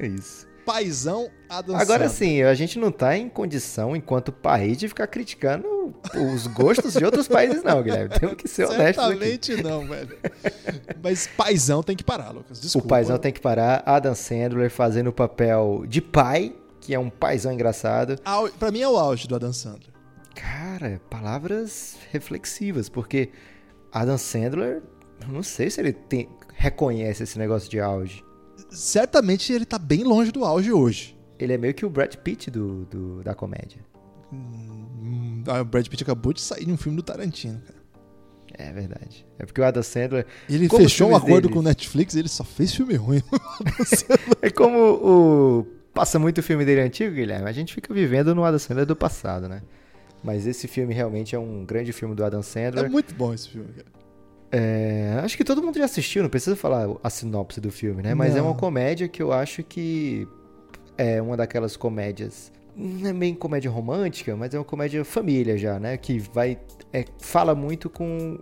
Isso. Paizão Adam Agora sim, a gente não tá em condição, enquanto país, de ficar criticando os gostos de outros países, não, Guilherme. Temos que ser honestos aqui. Certamente não, velho. Mas paizão tem que parar, Lucas. Desculpa. O paizão tem que parar. Adam Sandler fazendo o papel de pai, que é um paizão engraçado. Pra mim é o auge do Adam Sandler. Cara, palavras reflexivas, porque Adam Sandler, eu não sei se ele tem- reconhece esse negócio de auge. Certamente ele tá bem longe do auge hoje. Ele é meio que o Brad Pitt do, do- da comédia. Hum, ah, o Brad Pitt acabou de sair de um filme do Tarantino, cara. É verdade. É porque o Adam Sandler. Ele fechou um acordo dele- com o Netflix e ele só fez filme ruim. É como o. Passa muito o filme dele antigo, Guilherme. A gente fica vivendo no Adam Sandler do passado, né? Mas esse filme realmente é um grande filme do Adam Sandler. é muito bom esse filme, cara. É, acho que todo mundo já assistiu, não precisa falar a sinopse do filme, né? Mas é Não. uma comédia que eu acho que é uma daquelas comédias. Não é bem comédia romântica, mas é uma comédia família já, né? Que vai. é, fala muito com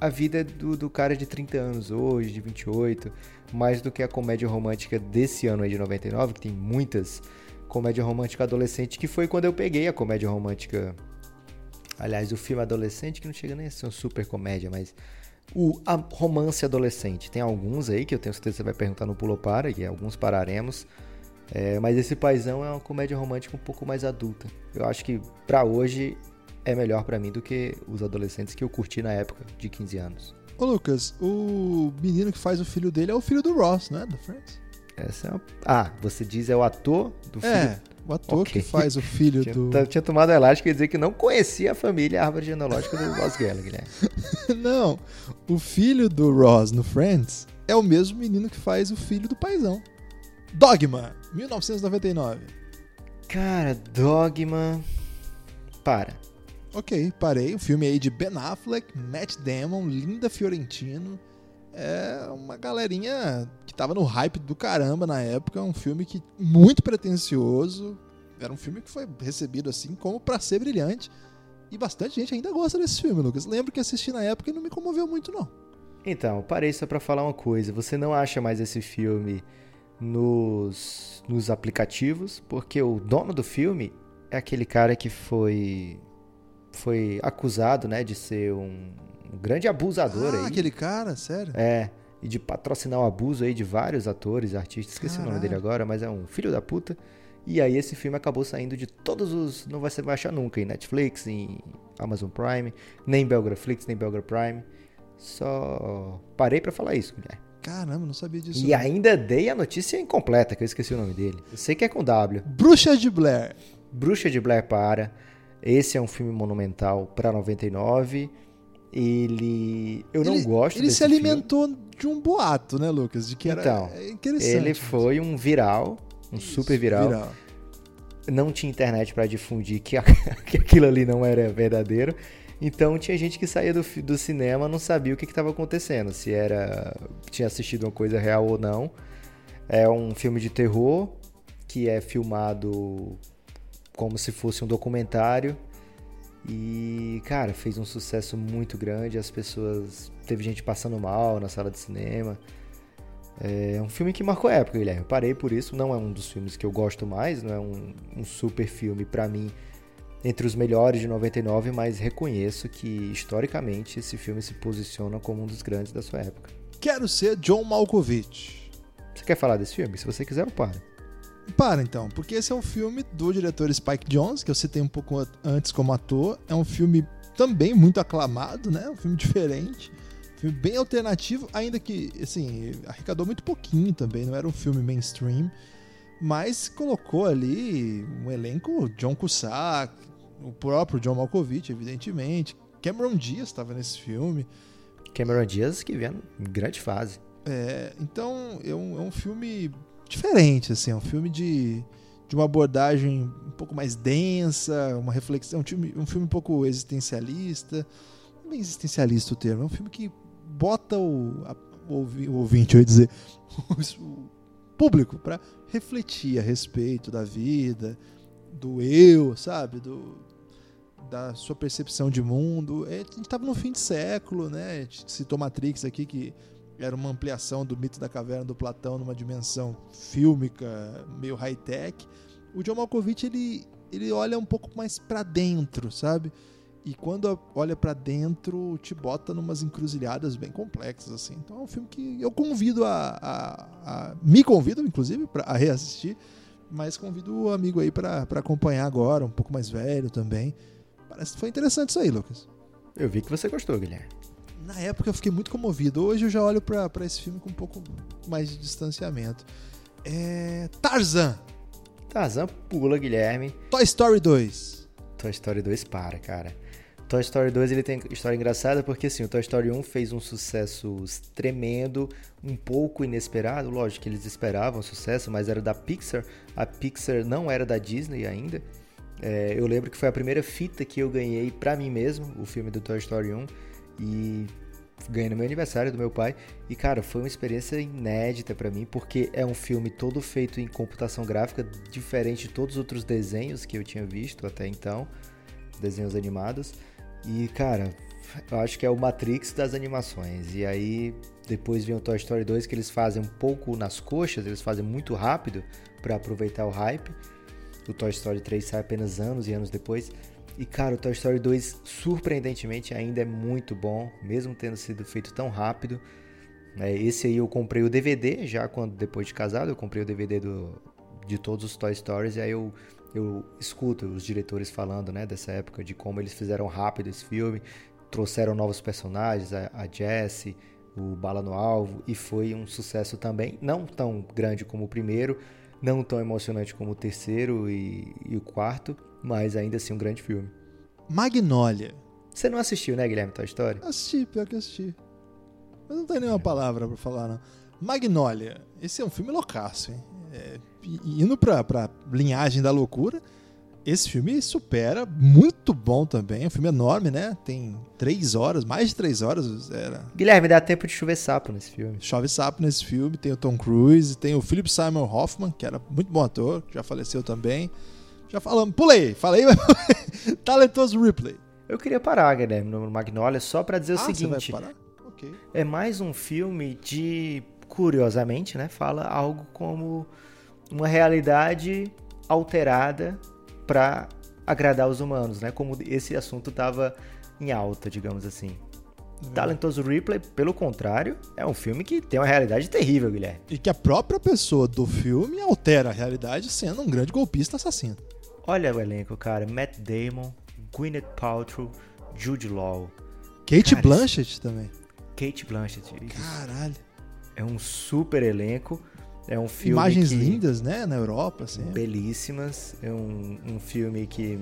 a vida do, do cara de 30 anos hoje, de 28, mais do que a comédia romântica desse ano aí de 99, que tem muitas comédia romântica adolescente, que foi quando eu peguei a comédia romântica. Aliás, o filme adolescente, que não chega nem a ser uma super comédia, mas o romance adolescente. Tem alguns aí que eu tenho certeza que você vai perguntar no Pulo Para, e alguns pararemos. É, mas esse Paizão é uma comédia romântica um pouco mais adulta. Eu acho que pra hoje é melhor pra mim do que os adolescentes que eu curti na época de 15 anos. Ô, Lucas, o menino que faz o filho dele é o filho do Ross, né? Do Friends. Essa é uma... Ah, você diz é o ator do filho? O ator Ok. que faz o filho Tinha, do. tinha tomado elástico e dizer que não conhecia a família a árvore genealógica do Ross Geller, Guilherme. Não, o filho do Ross no Friends é o mesmo menino que faz o filho do paizão. Dogma, 1999. Cara, Dogma. Para. Ok, parei. O filme aí de Ben Affleck, Matt Damon, Linda Fiorentino. É uma galerinha que tava no hype do caramba na época. Um filme que muito pretencioso. Era um filme que foi recebido assim como pra ser brilhante. E bastante gente ainda gosta desse filme, Lucas. Lembro que assisti na época e não me comoveu muito, não. Então, parei só pra falar uma coisa. Você não acha mais esse filme nos, nos aplicativos, porque o dono do filme é aquele cara que foi foi acusado, né, de ser um, um grande abusador ah, aí. aquele cara, sério? É, e de patrocinar o abuso aí de vários atores, artistas, esqueci o nome Caralho. dele agora, mas é um filho da puta. E aí esse filme acabou saindo de todos os, não vai ser vai achar nunca em Netflix, em Amazon Prime, nem Belgraflix, nem Belgra Prime. Só parei pra falar isso, Guilherme. Caramba, não sabia disso. E não. ainda dei a notícia incompleta, que eu esqueci o nome dele. Eu sei que é com W. Bruxa de Blair. Bruxa de Blair para. Esse é um filme monumental para 99. Ele. Eu não ele, gosto Ele se filme. alimentou de um boato, né, Lucas? De que era Então, é interessante. Ele foi um viral, um Isso, super viral. Não tinha internet para difundir que, a- que aquilo ali não era verdadeiro. Então tinha gente que saía do, do cinema não sabia o que estava acontecendo, se era tinha assistido uma coisa real ou não. É um filme de terror que é filmado como se fosse um documentário. E, cara, fez um sucesso muito grande. As pessoas. Teve gente passando mal na sala de cinema. É um filme que marcou a época, Guilherme. Eu Parei por isso. Não é um dos filmes que eu gosto mais, não é um, um super filme pra mim entre os melhores de 99, mas reconheço que historicamente esse filme se posiciona como um dos grandes da sua época. Quero ser John Malkovich. Você quer falar desse filme? Se você quiser, eu paro. Para então, porque esse é um filme do diretor Spike Jonze, que eu citei um pouco antes como ator. É um filme também muito aclamado, né? Um filme diferente. Um filme bem alternativo, ainda que, assim, arrecadou muito pouquinho também, não era um filme mainstream. Mas colocou ali um elenco John Cusack, o próprio John Malkovich, evidentemente. Cameron Diaz estava nesse filme. Cameron Diaz que vem em grande fase. É, então é um, é um filme diferente, assim, é um filme de, de uma abordagem um pouco mais densa, uma reflexão, um filme, um filme um pouco existencialista. Não é existencialista o termo, é um filme que bota o, a- o ouvinte, eu ia dizer, o público para refletir a respeito da vida, do eu, sabe? Do, da sua percepção de mundo. É, a gente estava no fim de século, né? A gente citou Matrix aqui que era uma ampliação do mito da caverna do Platão numa dimensão fílmica, meio high-tech. O John Malkovich, ele, ele olha um pouco mais para dentro, sabe? E quando olha para dentro, te bota numas encruzilhadas bem complexas, assim. Então é um filme que eu convido a... a, a me convido, inclusive, pra, a reassistir, mas convido o amigo aí para acompanhar agora, um pouco mais velho também. Parece que foi interessante isso aí, Lucas. Eu vi que você gostou, Guilherme na época eu fiquei muito comovido. Hoje eu já olho para esse filme com um pouco mais de distanciamento. É... Tarzan. Tarzan pula, Guilherme. Toy Story 2. Toy Story 2 para, cara. Toy Story 2 ele tem história engraçada porque assim, o Toy Story 1 fez um sucesso tremendo, um pouco inesperado, lógico que eles esperavam sucesso, mas era da Pixar. A Pixar não era da Disney ainda. É, eu lembro que foi a primeira fita que eu ganhei para mim mesmo, o filme do Toy Story 1. E ganhei no meu aniversário do meu pai. E, cara, foi uma experiência inédita para mim, porque é um filme todo feito em computação gráfica, diferente de todos os outros desenhos que eu tinha visto até então, desenhos animados. E, cara, eu acho que é o Matrix das animações. E aí, depois vem o Toy Story 2, que eles fazem um pouco nas coxas, eles fazem muito rápido para aproveitar o hype. O Toy Story 3 sai apenas anos e anos depois. E cara, o Toy Story 2 surpreendentemente ainda é muito bom, mesmo tendo sido feito tão rápido. É, esse aí eu comprei o DVD já quando depois de casado, eu comprei o DVD do, de todos os Toy Stories e aí eu, eu escuto os diretores falando, né, dessa época de como eles fizeram rápido esse filme, trouxeram novos personagens, a, a Jessie, o Bala no Alvo e foi um sucesso também, não tão grande como o primeiro, não tão emocionante como o terceiro e, e o quarto, mas ainda assim um grande filme. Magnolia. Você não assistiu, né, Guilherme, Toy Story? Assisti, pior que assisti. Mas não tem nenhuma palavra para falar, não. Magnolia. Esse é um filme loucaço, hein? É, indo pra, pra linhagem da loucura, esse filme supera, muito bom também. É um filme enorme, né? Tem três horas, mais de três horas. Era. Guilherme, dá tempo de chover sapo nesse filme. Chove sapo nesse filme. Tem o Tom Cruise, tem o Philip Simon Hoffman, que era muito bom ator, já faleceu também. Já falamos, pulei, falei, talentoso Ripley. Eu queria parar, Guilherme, no Magnolia, só para dizer ah, o seguinte. Okay. É mais um filme de, curiosamente, né? Fala algo como uma realidade alterada para agradar os humanos, né? Como esse assunto estava em alta, digamos assim. Uhum. Talentoso Ripley, pelo contrário, é um filme que tem uma realidade terrível, Guilherme. E que a própria pessoa do filme altera a realidade sendo um grande golpista assassino. Olha o elenco, cara. Matt Damon, Gwyneth Paltrow, Jude Law. Kate cara, Blanchett também. Kate Blanchett. Caralho. É um super elenco. É um filme Imagens que... lindas, né? Na Europa, assim. Belíssimas. É um, um filme que...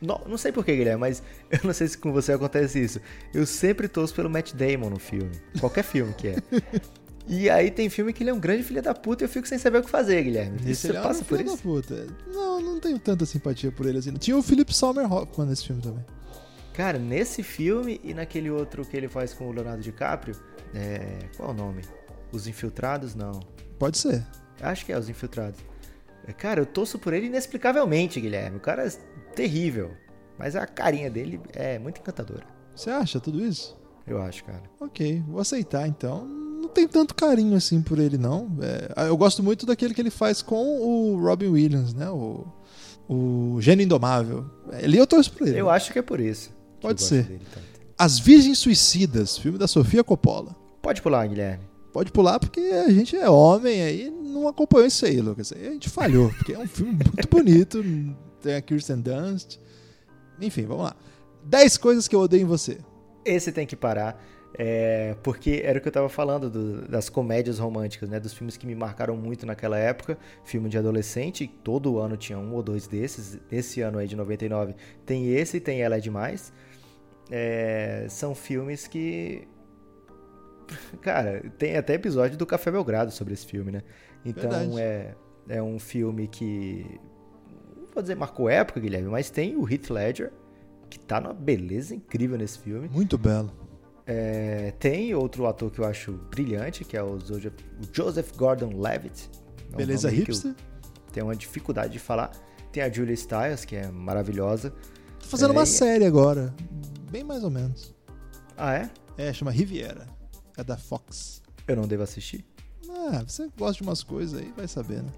Não, não sei porquê, Guilherme, mas eu não sei se com você acontece isso. Eu sempre torço pelo Matt Damon no filme. Qualquer filme que é. E aí tem filme que ele é um grande filho da puta e eu fico sem saber o que fazer, Guilherme. Isso você é passa um por isso? Da puta. Não, não tenho tanta simpatia por ele assim. Tinha o Philip Summer Hoffman nesse filme também. Cara, nesse filme e naquele outro que ele faz com o Leonardo DiCaprio, é... qual é o nome? Os Infiltrados? Não. Pode ser. Acho que é Os Infiltrados. É, cara, eu torço por ele inexplicavelmente, Guilherme. O cara é terrível. Mas a carinha dele é muito encantadora. Você acha tudo isso? Eu acho, cara. Ok, vou aceitar então não tenho tanto carinho assim por ele, não. É, eu gosto muito daquele que ele faz com o Robin Williams, né? O, o Gênio Indomável. Ali eu torço por ele. Eu acho que é por isso. Pode ser. As Virgens Suicidas, filme da Sofia Coppola. Pode pular, Guilherme. Pode pular porque a gente é homem aí não acompanhou isso aí, Lucas. Aí a gente falhou, porque é um filme muito bonito. Tem a Kirsten Dunst. Enfim, vamos lá. 10 coisas que eu odeio em você. Esse tem que parar. É, porque era o que eu estava falando do, das comédias românticas, né? Dos filmes que me marcaram muito naquela época. Filme de adolescente, todo ano tinha um ou dois desses. Esse ano aí de 99 tem esse e tem Ela é Demais. É, são filmes que. Cara, tem até episódio do Café Belgrado sobre esse filme, né? Então é, é um filme que. Não vou dizer marcou época, Guilherme, mas tem o Heath Ledger, que tá numa beleza incrível nesse filme. Muito belo. É, tem outro ator que eu acho brilhante, que é o Joseph Gordon-Levitt. É um Beleza hipster. Tem uma dificuldade de falar. Tem a Julia Stiles, que é maravilhosa. Tá fazendo é, uma série agora. Bem mais ou menos. Ah, é? É, chama Riviera. É da Fox. Eu não devo assistir? Ah, você gosta de umas coisas aí, vai saber, né?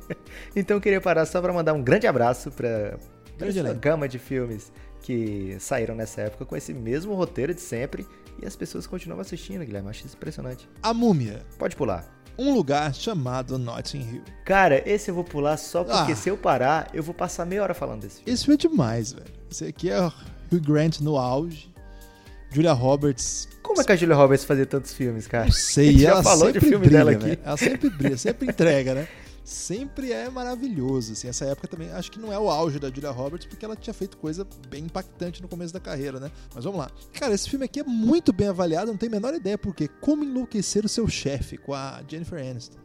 então eu queria parar só para mandar um grande abraço para essa gama de filmes que saíram nessa época com esse mesmo roteiro de sempre e as pessoas continuam assistindo, Guilherme. Acho isso impressionante. A Múmia. Pode pular. Um lugar chamado Notting Hill. Cara, esse eu vou pular só porque ah. se eu parar, eu vou passar meia hora falando desse filme. Esse filme é demais, velho. Esse aqui é Hugh Grant no auge. Julia Roberts. Como é que a Julia Roberts fazia tantos filmes, cara? Não sei, ela já falou de filme brilha, dela aqui. Ela sempre brilha, sempre entrega, né? Sempre é maravilhoso. Assim, essa época também, acho que não é o auge da Julia Roberts, porque ela tinha feito coisa bem impactante no começo da carreira, né? Mas vamos lá. Cara, esse filme aqui é muito bem avaliado, não tenho a menor ideia porque Como Enlouquecer o Seu Chefe, com a Jennifer Aniston.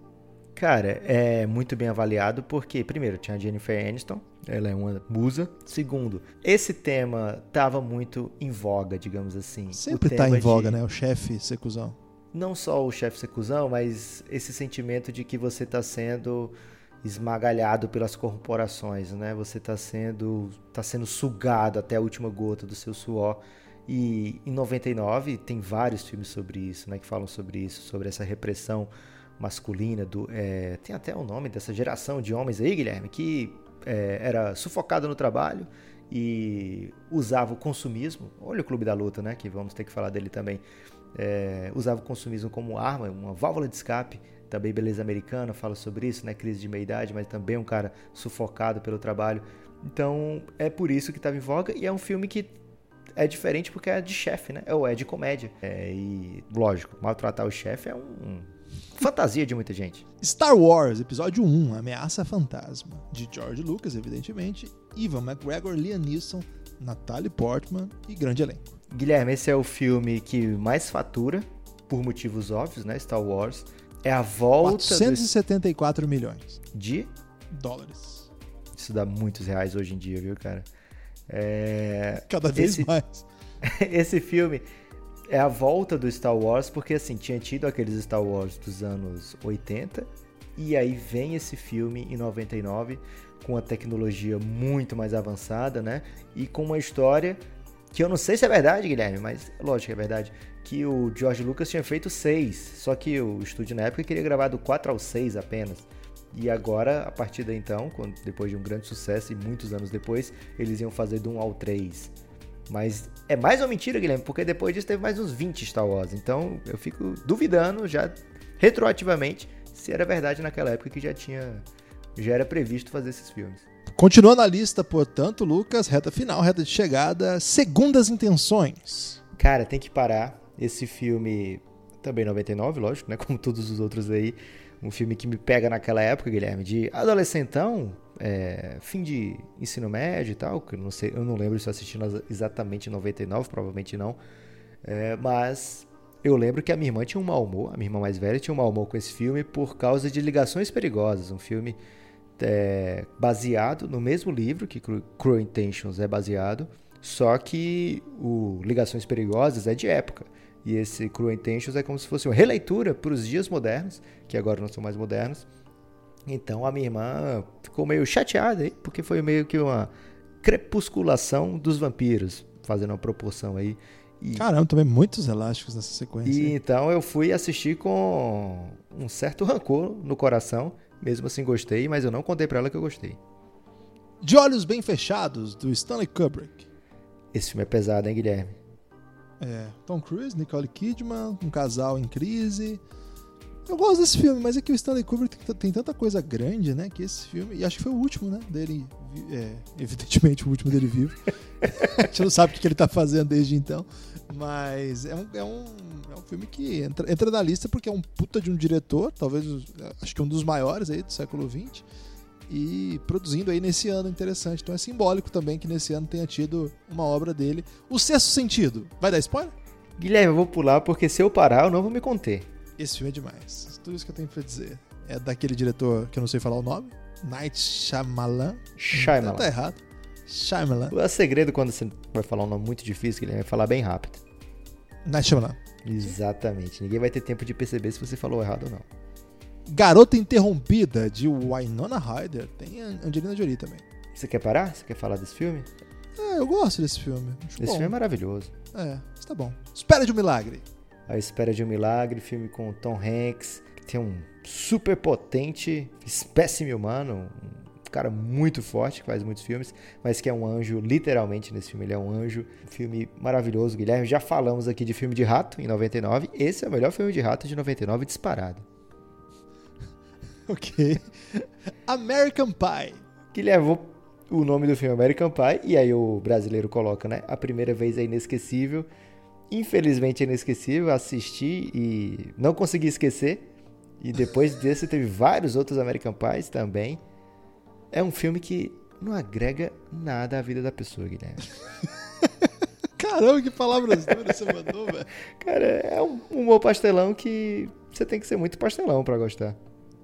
Cara, é muito bem avaliado porque, primeiro, tinha a Jennifer Aniston, ela é uma musa. Segundo, esse tema tava muito em voga, digamos assim. Sempre tá em voga, de... né? O chefe secuzão não só o chefe ser cuzão, mas esse sentimento de que você está sendo esmagalhado pelas corporações, né? Você está sendo, tá sendo sugado até a última gota do seu suor. E em 99 tem vários filmes sobre isso, né? Que falam sobre isso, sobre essa repressão masculina. Do, é, tem até o nome dessa geração de homens aí, Guilherme, que é, era sufocado no trabalho e usava o consumismo. Olha o Clube da Luta, né? Que vamos ter que falar dele também é, usava o consumismo como arma, uma válvula de escape. Também Beleza Americana fala sobre isso, né? Crise de meia-idade, mas também um cara sufocado pelo trabalho. Então é por isso que estava em voga e é um filme que é diferente porque é de chefe, né? Ou é de comédia. É, e lógico, maltratar o chefe é um, fantasia de muita gente. Star Wars, episódio 1, Ameaça Fantasma, de George Lucas, evidentemente, Ivan McGregor, Liam Neeson, Natalie Portman e grande elenco. Guilherme, esse é o filme que mais fatura, por motivos óbvios, né? Star Wars. É a volta. 474 do... milhões de dólares. Isso dá muitos reais hoje em dia, viu, cara? É... Cada vez esse... mais. esse filme é a volta do Star Wars, porque assim, tinha tido aqueles Star Wars dos anos 80, e aí vem esse filme em 99 com a tecnologia muito mais avançada, né? E com uma história que eu não sei se é verdade, Guilherme, mas lógico que é verdade, que o George Lucas tinha feito seis, só que o estúdio na época queria gravar do 4 ao 6 apenas. E agora, a partir daí então, depois de um grande sucesso e muitos anos depois, eles iam fazer do 1 ao 3. Mas é mais uma mentira, Guilherme, porque depois disso teve mais uns 20 Star Wars. Então eu fico duvidando já retroativamente se era verdade naquela época que já tinha já era previsto fazer esses filmes. Continuando a lista, portanto, Lucas, reta final, reta de chegada, segundas intenções. Cara, tem que parar. Esse filme, também 99, lógico, né? Como todos os outros aí. Um filme que me pega naquela época, Guilherme, de adolescentão, é, fim de ensino médio e tal, que eu não sei, eu não lembro se eu assisti exatamente em 99, provavelmente não. É, mas eu lembro que a minha irmã tinha um mau humor, a minha irmã mais velha tinha um mau humor com esse filme por causa de Ligações Perigosas, um filme é, baseado no mesmo livro que Cruel Intentions é baseado, só que o Ligações Perigosas é de época. E esse Cruel Intentions é como se fosse uma releitura para os dias modernos, que agora não são mais modernos. Então a minha irmã ficou meio chateada aí, porque foi meio que uma crepusculação dos vampiros, fazendo uma proporção aí. E... Caramba, também muitos elásticos nessa sequência. E então eu fui assistir com um certo rancor no coração, mesmo assim gostei, mas eu não contei para ela que eu gostei. De Olhos Bem Fechados, do Stanley Kubrick. Esse filme é pesado, hein, Guilherme? É, Tom Cruise, Nicole Kidman, um casal em crise. Eu gosto desse filme, mas é que o Stanley Kubrick tem tanta coisa grande, né? Que esse filme. E acho que foi o último, né? Dele. É, evidentemente, o último dele vivo. a gente não sabe o que ele tá fazendo desde então. Mas é um, é um, é um filme que entra, entra na lista porque é um puta de um diretor, talvez acho que um dos maiores aí do século XX, e produzindo aí nesse ano interessante. Então é simbólico também que nesse ano tenha tido uma obra dele. O Sexto Sentido. Vai dar spoiler? Guilherme, eu vou pular porque se eu parar eu não vou me conter. Esse filme é demais. Tudo isso que eu tenho pra dizer. É daquele diretor que eu não sei falar o nome. Night Shyamalan. Shyamalan. Tá errado. Shyamalan. O segredo quando você vai falar um nome muito difícil, que ele vai falar bem rápido. Night Shyamalan. Exatamente. Ninguém vai ter tempo de perceber se você falou errado ou não. Garota Interrompida, de Winona Ryder. Tem Angelina Jolie também. Você quer parar? Você quer falar desse filme? É, eu gosto desse filme. Acho esse bom. filme é maravilhoso. É, está bom. Espera de um milagre. A Espera de um Milagre, filme com Tom Hanks, que tem um super potente espécime humano, um cara muito forte, que faz muitos filmes, mas que é um anjo, literalmente, nesse filme ele é um anjo. Um filme maravilhoso, Guilherme. Já falamos aqui de filme de rato, em 99. Esse é o melhor filme de rato de 99, disparado. Ok. American Pie. Que levou o nome do filme American Pie, e aí o brasileiro coloca, né? A primeira vez é inesquecível. Infelizmente é inesquecível, assisti e não consegui esquecer. E depois desse teve vários outros American Pies também. É um filme que não agrega nada à vida da pessoa, Guilherme. Caramba, que palavras duras você mandou, velho. Cara, é um humor pastelão que você tem que ser muito pastelão para gostar.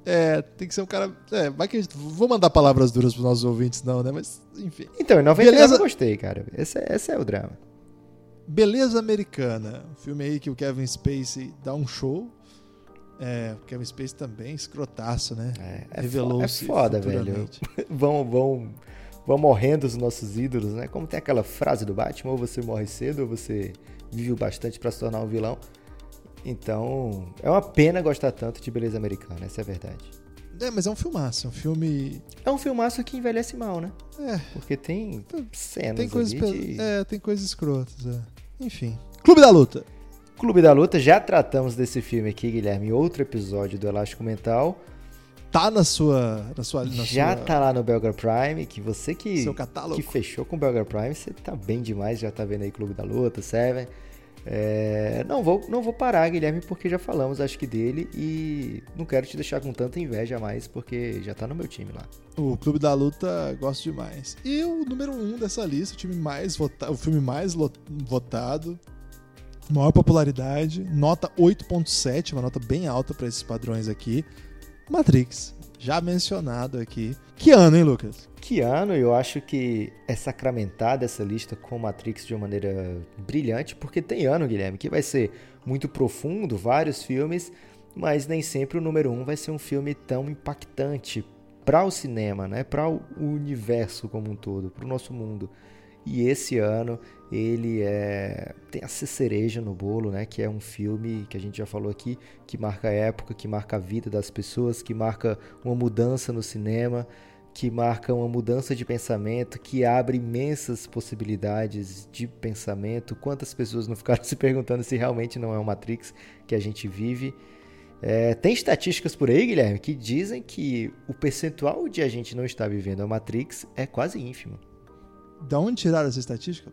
É, tem que ser um cara. É, vai que Vou mandar palavras duras pros nossos ouvintes, não, né? Mas, enfim. Então, em 99 Beleza... eu gostei, cara. Esse, é, esse é o drama. Beleza Americana. Um filme aí que o Kevin Spacey dá um show. É, o Kevin Spacey também, escrotaço, né? É, é Revelou-se. É foda, velho. vão, vão, vão morrendo os nossos ídolos, né? Como tem aquela frase do Batman: ou você morre cedo, ou você vive bastante para se tornar um vilão. Então, é uma pena gostar tanto de Beleza Americana, essa é a verdade. É, mas é um filmaço, é um filme. É um filmaço que envelhece mal, né? É. Porque tem cenas tem coisas de... É, tem coisas escrotas, é. Enfim. Clube da Luta. Clube da Luta, já tratamos desse filme aqui, Guilherme, em outro episódio do Elástico Mental. Tá na sua. Na sua na já sua... tá lá no Belgar Prime, que você que, Seu catálogo. que fechou com o Belgar Prime, você tá bem demais, já tá vendo aí Clube da Luta, Seven. É, não, vou, não vou parar, Guilherme, porque já falamos, acho que dele, e não quero te deixar com tanta inveja mais, porque já tá no meu time lá. O Clube da Luta gosto demais. E o número um dessa lista, o time mais votado, o filme mais votado, maior popularidade, nota 8.7, uma nota bem alta para esses padrões aqui. Matrix, já mencionado aqui. Que ano, hein, Lucas? Que ano eu acho que é sacramentada essa lista com Matrix de uma maneira brilhante, porque tem ano, Guilherme, que vai ser muito profundo, vários filmes, mas nem sempre o número um vai ser um filme tão impactante para o cinema, né? Para o universo como um todo, para o nosso mundo. E esse ano ele é tem a cereja no bolo, né? Que é um filme que a gente já falou aqui, que marca a época, que marca a vida das pessoas, que marca uma mudança no cinema que marca uma mudança de pensamento, que abre imensas possibilidades de pensamento. Quantas pessoas não ficaram se perguntando se realmente não é uma Matrix que a gente vive? É, tem estatísticas por aí, Guilherme, que dizem que o percentual de a gente não estar vivendo a Matrix é quase ínfimo. Da onde tiraram essa estatística?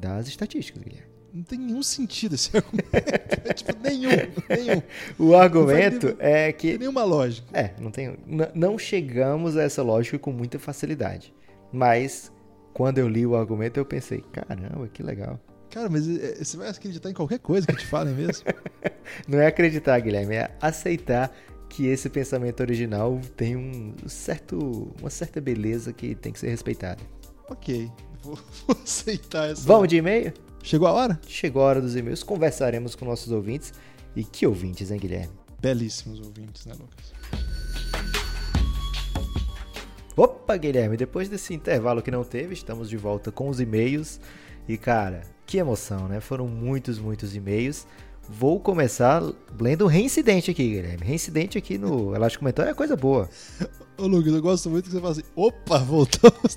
Das estatísticas, Guilherme. Não tem nenhum sentido esse argumento. é, tipo, nenhum, nenhum. O argumento é que. Não tem nenhuma lógica. É, não tem. Não chegamos a essa lógica com muita facilidade. Mas, quando eu li o argumento, eu pensei, caramba, que legal. Cara, mas é, você vai acreditar em qualquer coisa que te falem mesmo? não é acreditar, Guilherme, é aceitar que esse pensamento original tem um certo, uma certa beleza que tem que ser respeitada. Ok, vou, vou aceitar essa. Vamos de e-mail? Chegou a hora? Chegou a hora dos e-mails. Conversaremos com nossos ouvintes. E que ouvintes, hein, Guilherme? Belíssimos ouvintes, né, Lucas? Opa, Guilherme, depois desse intervalo que não teve, estamos de volta com os e-mails. E, cara, que emoção, né? Foram muitos, muitos e-mails. Vou começar lendo reincidente aqui, Guilherme. Reincidente aqui no Elástico Mental é coisa boa. Ô, Lucas, eu gosto muito que você fala assim: opa, voltamos.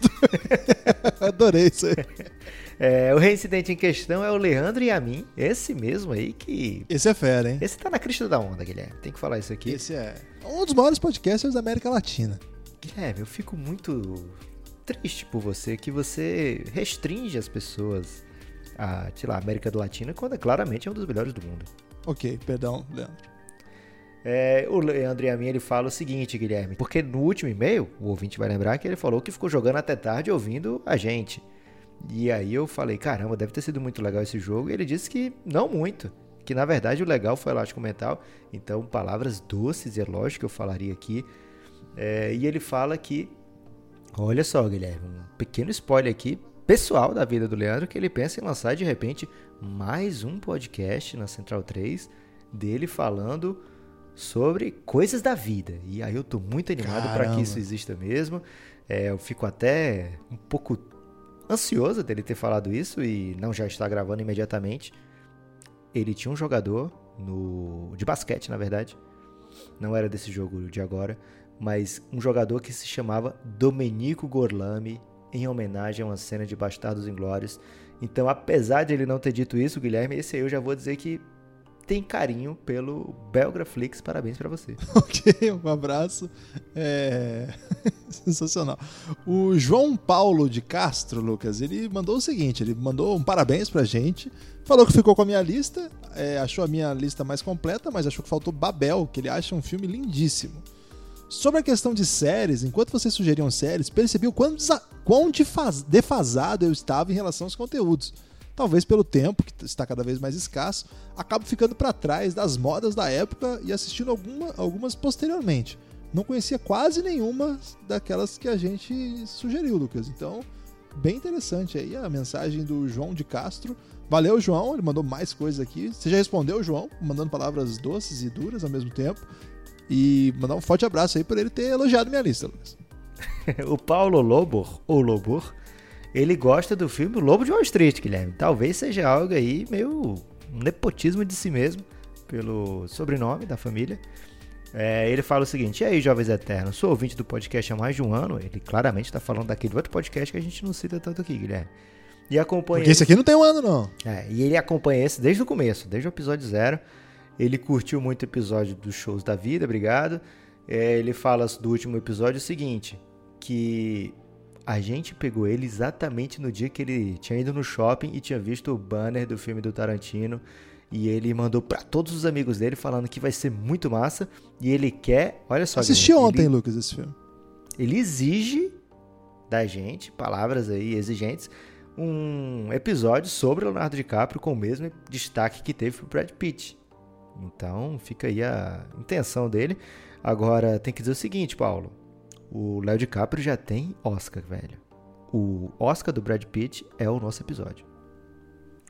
Adorei isso aí. É, o reincidente em questão é o Leandro e a mim. Esse mesmo aí que. Esse é fera, hein? Esse tá na crista da onda, Guilherme. Tem que falar isso aqui. Esse é um dos maiores podcasters da América Latina. Guilherme, eu fico muito triste por você que você restringe as pessoas a, sei lá, América do Latina, quando é claramente é um dos melhores do mundo. Ok, perdão, Leandro. É, o Leandro e a mim ele fala o seguinte, Guilherme, porque no último e-mail, o ouvinte vai lembrar que ele falou que ficou jogando até tarde ouvindo a gente. E aí eu falei, caramba, deve ter sido muito legal esse jogo. E ele disse que não muito. Que na verdade o legal foi elástico mental. Então, palavras doces, é lógico que eu falaria aqui. É, e ele fala que. Olha só, Guilherme, um pequeno spoiler aqui, pessoal da vida do Leandro, que ele pensa em lançar de repente mais um podcast na Central 3 dele falando sobre coisas da vida. E aí eu tô muito animado para que isso exista mesmo. É, eu fico até um pouco ansioso dele ter falado isso e não já está gravando imediatamente. ele tinha um jogador no de basquete, na verdade. Não era desse jogo de agora, mas um jogador que se chamava Domenico Gorlami, em homenagem a uma cena de Bastardos Inglórios. Então, apesar de ele não ter dito isso, Guilherme, esse aí eu já vou dizer que tem carinho pelo Belgraflix. Parabéns para você. ok, um abraço. É... Sensacional. O João Paulo de Castro, Lucas, ele mandou o seguinte: ele mandou um parabéns pra gente, falou que ficou com a minha lista, é, achou a minha lista mais completa, mas achou que faltou Babel, que ele acha um filme lindíssimo. Sobre a questão de séries, enquanto vocês sugeriam séries, percebi o quão, quão defasado eu estava em relação aos conteúdos talvez pelo tempo, que está cada vez mais escasso, acabo ficando para trás das modas da época e assistindo alguma, algumas posteriormente. Não conhecia quase nenhuma daquelas que a gente sugeriu, Lucas. Então, bem interessante aí a mensagem do João de Castro. Valeu, João, ele mandou mais coisas aqui. Você já respondeu, João, mandando palavras doces e duras ao mesmo tempo. E mandar um forte abraço aí por ele ter elogiado minha lista, Lucas. o Paulo Lobor, ou Lobor, ele gosta do filme Lobo de Wall Street, Guilherme. Talvez seja algo aí meio nepotismo de si mesmo, pelo sobrenome da família. É, ele fala o seguinte: E aí, jovens eternos, sou ouvinte do podcast há mais de um ano. Ele claramente está falando daquele outro podcast que a gente não cita tanto aqui, Guilherme. E acompanha. Porque esse aqui não tem um ano, não. É, e ele acompanha esse desde o começo, desde o episódio zero. Ele curtiu muito o episódio dos shows da vida, obrigado. É, ele fala do último episódio o seguinte: que a gente pegou ele exatamente no dia que ele tinha ido no shopping e tinha visto o banner do filme do Tarantino. E ele mandou para todos os amigos dele falando que vai ser muito massa. E ele quer. Olha só. Assisti ontem, ele, Lucas, esse filme. Ele exige da gente, palavras aí exigentes, um episódio sobre Leonardo DiCaprio com o mesmo destaque que teve pro Brad Pitt. Então fica aí a intenção dele. Agora tem que dizer o seguinte, Paulo. O Léo DiCaprio já tem Oscar, velho. O Oscar do Brad Pitt é o nosso episódio.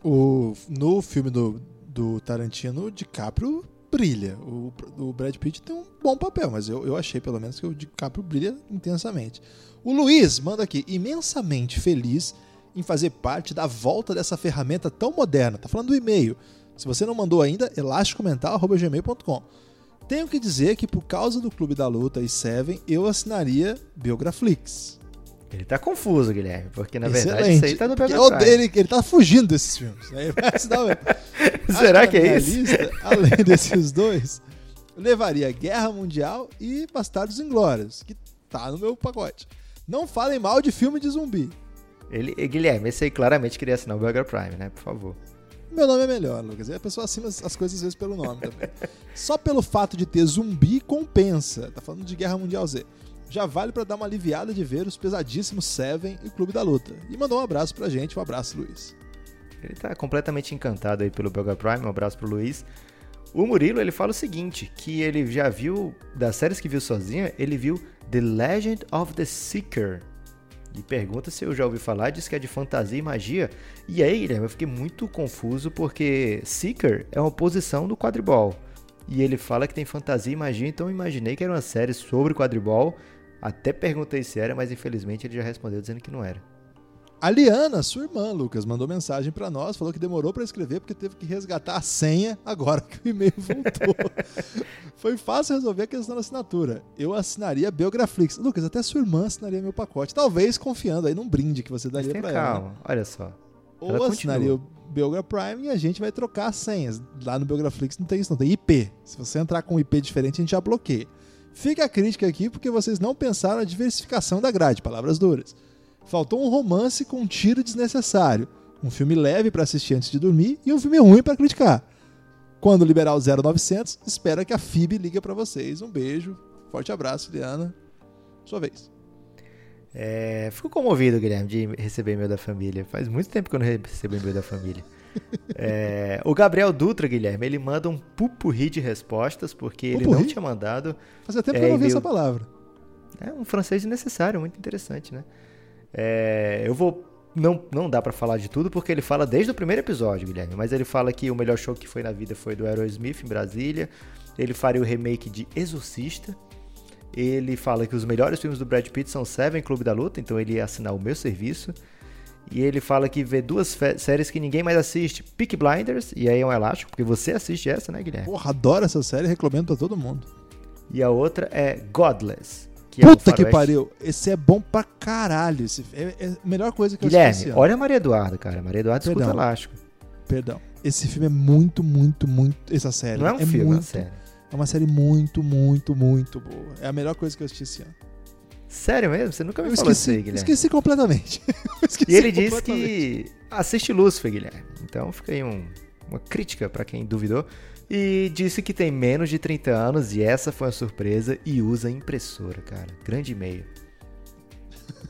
O, no filme do, do Tarantino, o DiCaprio brilha. O, o Brad Pitt tem um bom papel, mas eu, eu achei pelo menos que o DiCaprio brilha intensamente. O Luiz manda aqui, imensamente feliz em fazer parte da volta dessa ferramenta tão moderna. Tá falando do e-mail. Se você não mandou ainda, elasticomental.gmail.com. Tenho que dizer que por causa do Clube da Luta e Seven, eu assinaria Biograflix. Ele tá confuso, Guilherme, porque na Excelente. verdade isso aí tá no Biograflix. Ele, ele tá fugindo desses filmes. Né? Será que é isso? Lista, além desses dois, levaria Guerra Mundial e Bastardos Inglórios, que tá no meu pacote. Não falem mal de filme de zumbi. Ele, Guilherme, esse aí claramente queria assinar o Burger Prime, né? Por favor. Meu nome é melhor, Lucas. E a pessoa acima as coisas às vezes pelo nome também. Só pelo fato de ter zumbi compensa. Tá falando de Guerra Mundial Z. Já vale para dar uma aliviada de ver os pesadíssimos Seven e Clube da Luta. E mandou um abraço pra gente. Um abraço, Luiz. Ele tá completamente encantado aí pelo Belga Prime. Um abraço pro Luiz. O Murilo, ele fala o seguinte, que ele já viu, das séries que viu sozinho, ele viu The Legend of the Seeker, e pergunta se eu já ouvi falar, diz que é de fantasia e magia. E aí, Guilherme, eu fiquei muito confuso porque Seeker é uma posição do quadribol. E ele fala que tem fantasia e magia, então eu imaginei que era uma série sobre quadribol. Até perguntei se era, mas infelizmente ele já respondeu dizendo que não era. A Liana, sua irmã, Lucas, mandou mensagem para nós, falou que demorou para escrever porque teve que resgatar a senha agora que o e-mail voltou. Foi fácil resolver a questão da assinatura. Eu assinaria Biograflix. Lucas, até sua irmã assinaria meu pacote. Talvez confiando aí num brinde que você daria para ela. Calma, olha só. Ou ela assinaria continua. o Biogra Prime e a gente vai trocar as senhas. Lá no Biograflix não tem isso, não. Tem IP. Se você entrar com um IP diferente, a gente já bloqueia. Fica a crítica aqui porque vocês não pensaram na diversificação da grade, palavras duras. Faltou um romance com um tiro desnecessário, um filme leve para assistir antes de dormir e um filme ruim para criticar. Quando liberar o 0900, espera que a FIB ligue para vocês. Um beijo, forte abraço, Liana. Sua vez. É, fico comovido, Guilherme, de receber e-mail da família. Faz muito tempo que eu não recebo e-mail da família. É, o Gabriel Dutra, Guilherme, ele manda um pupurri de respostas, porque ele não tinha mandado. Fazia tempo é, que eu não vi essa palavra. É um francês necessário, muito interessante, né? É, eu vou. Não, não dá para falar de tudo porque ele fala desde o primeiro episódio, Guilherme. Mas ele fala que o melhor show que foi na vida foi do Aerosmith em Brasília. Ele faria o remake de Exorcista. Ele fala que os melhores filmes do Brad Pitt são Seven Clube da Luta, então ele ia assinar o meu serviço. E ele fala que vê duas séries que ninguém mais assiste: Peak Blinders, e aí é um elástico, porque você assiste essa, né, Guilherme? Porra, adoro essa série, recomendo pra todo mundo. E a outra é Godless. Que Puta é que pariu, esse é bom pra caralho. Esse é, é a melhor coisa que Guilherme, eu assisti. olha a Maria Eduarda, cara. Maria Eduarda Perdão. escuta elástico. Perdão. Esse filme é muito, muito, muito. Essa série. Não é um é filme, muito, é uma série. É uma série muito, muito, muito boa. É a melhor coisa que eu assisti esse ano. Sério mesmo? Você nunca me eu falou esqueci, isso aí, Guilherme. Esqueci completamente. esqueci e ele disse que assiste Lucifer, Guilherme. Então fica aí um, uma crítica para quem duvidou. E disse que tem menos de 30 anos e essa foi uma surpresa e usa impressora, cara. Grande e-mail.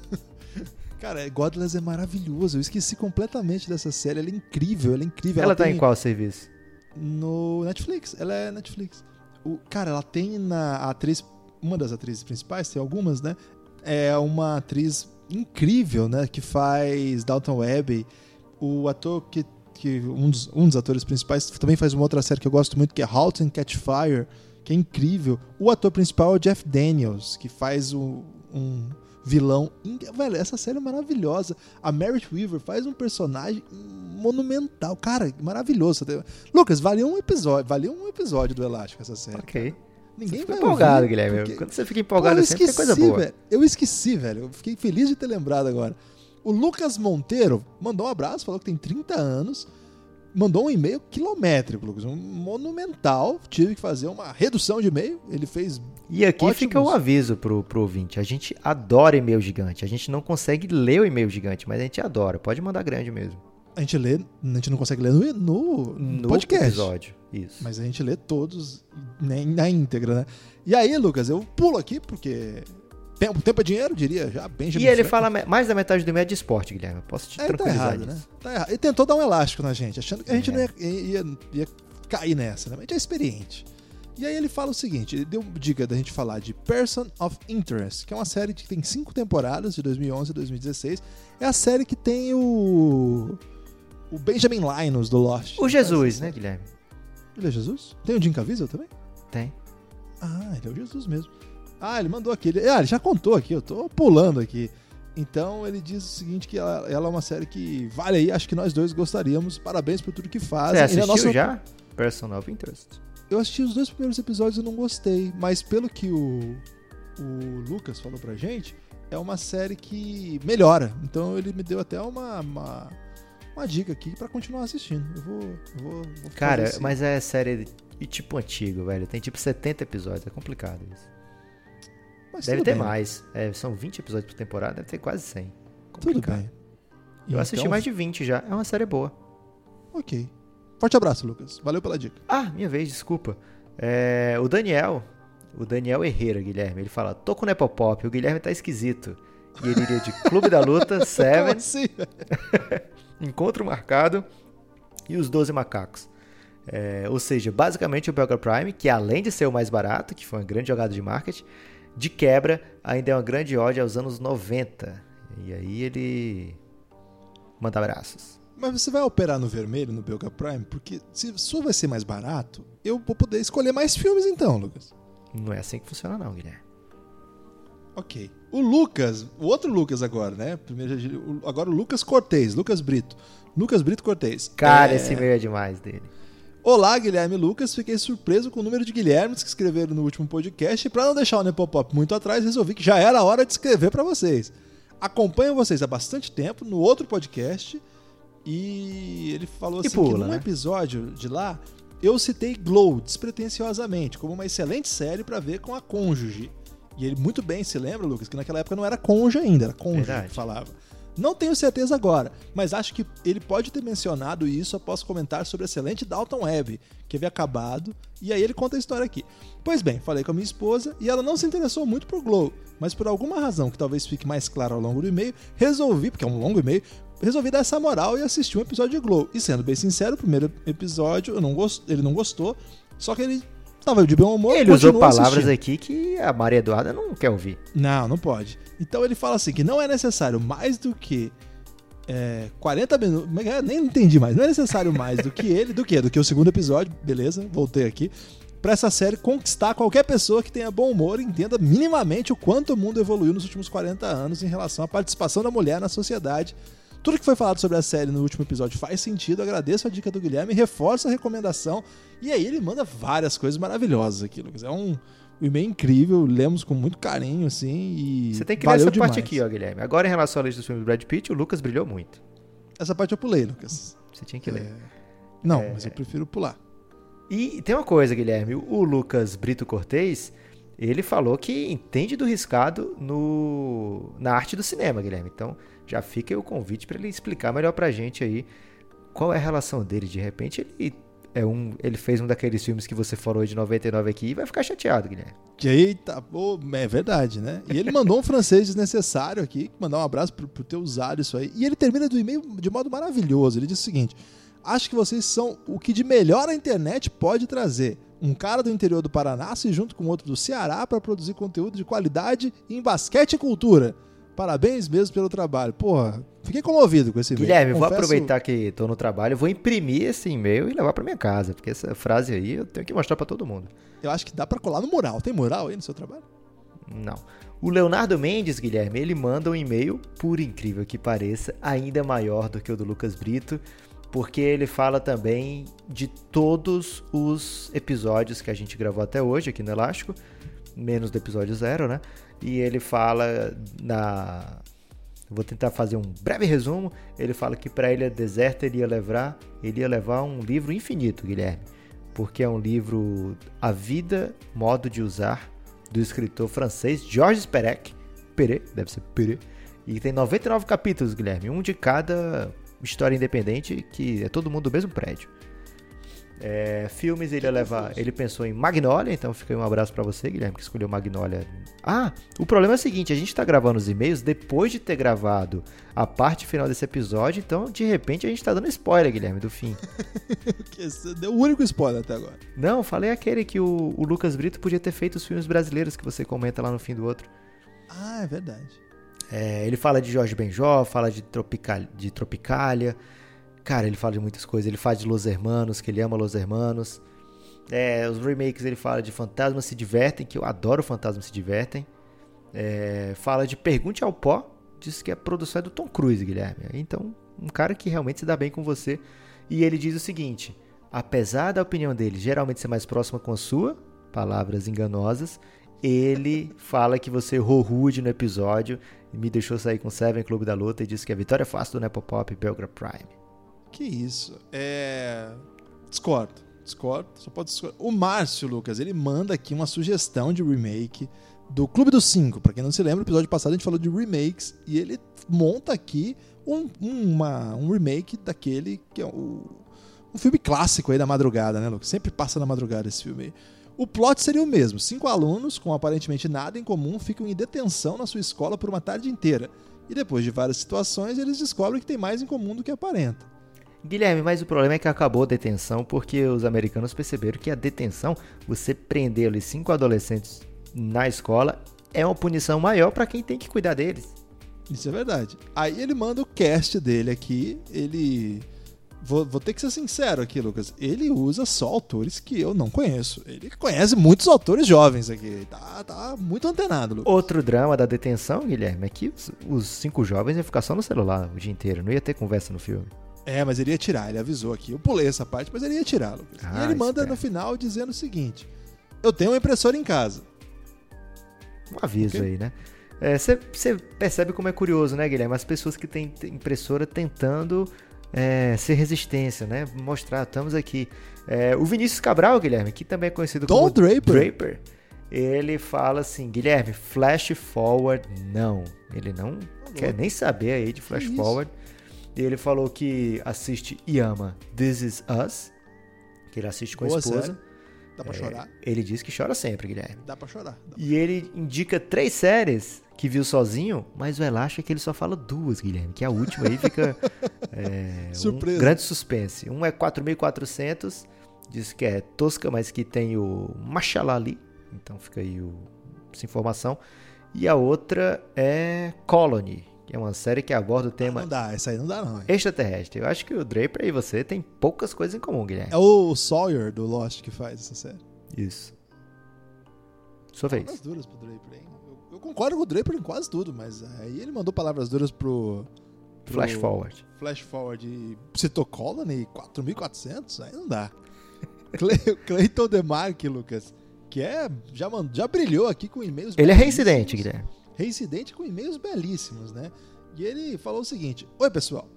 Cara, Godless é maravilhoso. Eu esqueci completamente dessa série. Ela é incrível, ela é incrível. Ela, ela tá tem... em qual serviço? No Netflix. Ela é Netflix. O, cara, ela tem na a atriz, uma das atrizes principais, tem algumas, né? É uma atriz incrível, né? Que faz Dalton Webb. O ator que, que um, dos, um dos atores principais também faz uma outra série que eu gosto muito, que é Halt and Catch Fire, que é incrível. O ator principal é o Jeff Daniels, que faz o, um vilão. Velho, essa série é maravilhosa. A Merit Weaver faz um personagem monumental. Cara, maravilhoso. Lucas, valeu um episódio, valeu um episódio do Elástico essa série. Ok. Ninguém vai empolgado, Guilherme. Porque... Quando você fica empolgado, Pô, sempre esqueci, coisa boa. Velho. Eu esqueci, velho. Eu fiquei feliz de ter lembrado agora. O Lucas Monteiro mandou um abraço, falou que tem 30 anos mandou um e-mail quilométrico, Lucas, um monumental. Tive que fazer uma redução de e-mail. Ele fez. E aqui ótimos... fica o um aviso pro, pro ouvinte: a gente adora e-mail gigante. A gente não consegue ler o e-mail gigante, mas a gente adora. Pode mandar grande mesmo. A gente lê, a gente não consegue ler no, no, no podcast. episódio, isso. Mas a gente lê todos na íntegra, né? E aí, Lucas, eu pulo aqui porque Tempo, tempo é dinheiro, diria já. Benjamin e ele fala mais da metade do e-mail é de esporte, Guilherme. Posso te é, tranquilizar tá errado, né? Tá errado. Ele tentou dar um elástico na gente, achando que a gente é. não ia, ia, ia, cair nessa, né? Mas a gente é experiente. E aí ele fala o seguinte, ele deu dica da gente falar de Person of Interest, que é uma série que tem cinco temporadas, de 2011 a 2016. É a série que tem o... o Benjamin Linus do Lost. O Jesus, né, Guilherme? Ele é Jesus? Tem o Jim Caviezel também? Tem. Ah, ele é o Jesus mesmo. Ah, ele mandou aqui. Ele, ah, ele já contou aqui, eu tô pulando aqui. Então ele diz o seguinte: que ela, ela, é uma série que vale aí, acho que nós dois gostaríamos. Parabéns por tudo que faz. Você é assistiu nossa... já? Person of Interest. Eu assisti os dois primeiros episódios e não gostei, mas pelo que o, o Lucas falou pra gente, é uma série que melhora. Então ele me deu até uma, uma, uma dica aqui para continuar assistindo. Eu vou. Eu vou, vou Cara, mas é série de tipo antigo, velho. Tem tipo 70 episódios, é complicado isso. Mas deve ter bem. mais. É, são 20 episódios por temporada, deve ter quase 100. Complicado. Tudo bem. Eu então... assisti mais de 20 já. É uma série boa. Ok. Forte abraço, Lucas. Valeu pela dica. Ah, minha vez, desculpa. É, o Daniel, o Daniel Herrera, Guilherme, ele fala: tô com o Nepopop, o Guilherme tá esquisito. E ele iria de Clube da Luta, Seven, assim? Encontro Marcado e os 12 Macacos. É, ou seja, basicamente o Belga Prime, que além de ser o mais barato, que foi uma grande jogada de marketing, de quebra, ainda é uma grande ódio aos anos 90. E aí ele manda abraços. Mas você vai operar no vermelho, no Belga Prime? Porque se sua vai ser mais barato, eu vou poder escolher mais filmes então, Lucas. Não é assim que funciona não, Guilherme. Ok. O Lucas, o outro Lucas agora, né? Primeiro, agora o Lucas Cortez, Lucas Brito. Lucas Brito Cortez. Cara, é... esse meio é demais dele. Olá, Guilherme Lucas. Fiquei surpreso com o número de Guilhermes que escreveram no último podcast. E para não deixar o Nepopop muito atrás, resolvi que já era a hora de escrever para vocês. Acompanho vocês há bastante tempo no outro podcast. E ele falou assim pula, que num né? episódio de lá eu citei Glow despretensiosamente como uma excelente série para ver com a cônjuge. E ele muito bem se lembra, Lucas, que naquela época não era cônjuge ainda, era cônjuge Verdade. que falava. Não tenho certeza agora, mas acho que ele pode ter mencionado isso após comentar sobre a excelente Dalton Webb, que havia acabado, e aí ele conta a história aqui. Pois bem, falei com a minha esposa e ela não se interessou muito por Glow, mas por alguma razão que talvez fique mais claro ao longo do e-mail, resolvi, porque é um longo e-mail, resolvi dar essa moral e assistir um episódio de Glow. E sendo bem sincero, o primeiro episódio não gost... ele não gostou, só que ele tava de bom humor. Ele usou palavras assistindo. aqui que a Maria Eduarda não quer ouvir. Não, não pode. Então ele fala assim que não é necessário mais do que é, 40 minutos. É nem entendi mais. Não é necessário mais do que ele, do que? Do que o segundo episódio. Beleza, voltei aqui. Pra essa série conquistar qualquer pessoa que tenha bom humor e entenda minimamente o quanto o mundo evoluiu nos últimos 40 anos em relação à participação da mulher na sociedade Tudo que foi falado sobre a série no último episódio faz sentido. Agradeço a dica do Guilherme, reforço a recomendação. E aí ele manda várias coisas maravilhosas aqui, Lucas. É um, um e-mail incrível, lemos com muito carinho, assim. E Você tem que ler essa demais. parte aqui, ó, Guilherme. Agora, em relação à lista dos filmes do Brad Pitt, o Lucas brilhou muito. Essa parte eu pulei, Lucas. Você tinha que ler. É... Não, é... mas eu prefiro pular. E tem uma coisa, Guilherme. O Lucas Brito Cortez, ele falou que entende do riscado no, na arte do cinema, Guilherme. Então, já fica aí o convite para ele explicar melhor pra gente aí qual é a relação dele. De repente, ele é um, ele fez um daqueles filmes que você falou de 99 aqui e vai ficar chateado, Guilherme. Eita, pô, é verdade, né? E ele mandou um francês desnecessário aqui, mandar um abraço por, por ter usado isso aí. E ele termina do e-mail de modo maravilhoso. Ele diz o seguinte: Acho que vocês são o que de melhor a internet pode trazer. Um cara do interior do Paraná se junto com outro do Ceará para produzir conteúdo de qualidade em basquete e cultura. Parabéns mesmo pelo trabalho. Porra, fiquei comovido com esse e-mail. Guilherme, Confesso... vou aproveitar que estou no trabalho, vou imprimir esse e-mail e levar para minha casa, porque essa frase aí eu tenho que mostrar para todo mundo. Eu acho que dá para colar no mural. Tem mural aí no seu trabalho? Não. O Leonardo Mendes, Guilherme, ele manda um e-mail, por incrível que pareça, ainda maior do que o do Lucas Brito, porque ele fala também de todos os episódios que a gente gravou até hoje aqui no Elástico, menos do episódio zero, né? e ele fala na vou tentar fazer um breve resumo. Ele fala que para ele a deserta ele ia levar, ele ia levar um livro infinito, Guilherme, porque é um livro A Vida, Modo de Usar do escritor francês Georges Perec, Perec, deve ser Perec, e tem 99 capítulos, Guilherme, um de cada história independente que é todo mundo do mesmo prédio. É, filmes ele ia levar. Ele pensou em Magnolia, então fica aí um abraço para você, Guilherme, que escolheu Magnolia. Ah, o problema é o seguinte: a gente tá gravando os e-mails depois de ter gravado a parte final desse episódio, então de repente a gente tá dando spoiler, Guilherme, do fim. Deu o único spoiler até agora. Não, falei aquele que o, o Lucas Brito podia ter feito os filmes brasileiros que você comenta lá no fim do outro. Ah, é verdade. É, ele fala de Jorge Benjó, fala de, Tropical, de Tropicália. Cara, ele fala de muitas coisas. Ele fala de Los Hermanos, que ele ama Los Hermanos. É, os remakes ele fala de Fantasmas Se Divertem, que eu adoro Fantasmas Se Divertem. É, fala de Pergunte ao Pó, diz que a produção é do Tom Cruise, Guilherme. Então, um cara que realmente se dá bem com você. E ele diz o seguinte: apesar da opinião dele geralmente ser mais próxima com a sua, palavras enganosas, ele fala que você errou rude no episódio e me deixou sair com Seven Clube da Luta e disse que a vitória é fácil do Nepopop e Belgra Prime. Que isso. É. Discordo. Discordo. Só pode discordar. O Márcio, Lucas, ele manda aqui uma sugestão de remake do Clube dos Cinco. Pra quem não se lembra, no episódio passado a gente falou de remakes e ele monta aqui um, uma, um remake daquele que é o, um filme clássico aí da madrugada, né, Lucas? Sempre passa na madrugada esse filme aí. O plot seria o mesmo: cinco alunos, com aparentemente nada em comum, ficam em detenção na sua escola por uma tarde inteira. E depois de várias situações, eles descobrem que tem mais em comum do que aparenta. Guilherme, mas o problema é que acabou a detenção porque os americanos perceberam que a detenção, você prender ali cinco adolescentes na escola, é uma punição maior para quem tem que cuidar deles. Isso é verdade. Aí ele manda o cast dele aqui, ele. Vou, vou, ter que ser sincero aqui, Lucas. Ele usa só autores que eu não conheço. Ele conhece muitos autores jovens aqui. Tá, tá muito antenado, Lucas. Outro drama da detenção, Guilherme, é que os, os cinco jovens iam ficar só no celular o dia inteiro. Não ia ter conversa no filme. É, mas ele ia tirar, ele avisou aqui. Eu pulei essa parte, mas ele ia tirar, Lucas. Ah, e ele manda no final dizendo o seguinte: Eu tenho uma impressora em casa. Um aviso okay? aí, né? Você é, percebe como é curioso, né, Guilherme? As pessoas que têm impressora tentando é, ser resistência, né? Mostrar, estamos aqui. É, o Vinícius Cabral, Guilherme, que também é conhecido Tom como Draper. Draper, ele fala assim: Guilherme, flash forward, não. Ele não tá quer nem saber aí de flash forward. E ele falou que assiste e ama This Is Us, que ele assiste com Boa a esposa. Série. Dá pra é, chorar? Ele diz que chora sempre, Guilherme. Dá pra chorar. Dá pra e ele indica três séries que viu sozinho, mas o Elacho é que ele só fala duas, Guilherme. Que a última aí fica. é, Surpresa. Um grande suspense. Um é 4400, diz que é tosca, mas que tem o Machalali. Então fica aí o, essa informação. E a outra é Colony, que é uma série que aborda o tema. Ah, não dá, essa aí não dá, não. Extraterrestre. Eu acho que o Draper e você tem poucas coisas em comum, Guilherme. É o Sawyer do Lost que faz essa série. Isso. Sua vez. Palavras duras pro Draper, hein? Eu, eu, concordo com o Draper em quase tudo, mas aí ele mandou palavras duras pro, Flash forward. Flash forward Citocolony 4400, aí não dá. Cleiton Demarque, Lucas, que é já, já brilhou aqui com e-mails Ele é reincidente, Guilherme. Reincidente com e-mails belíssimos, né? E ele falou o seguinte: Oi, pessoal.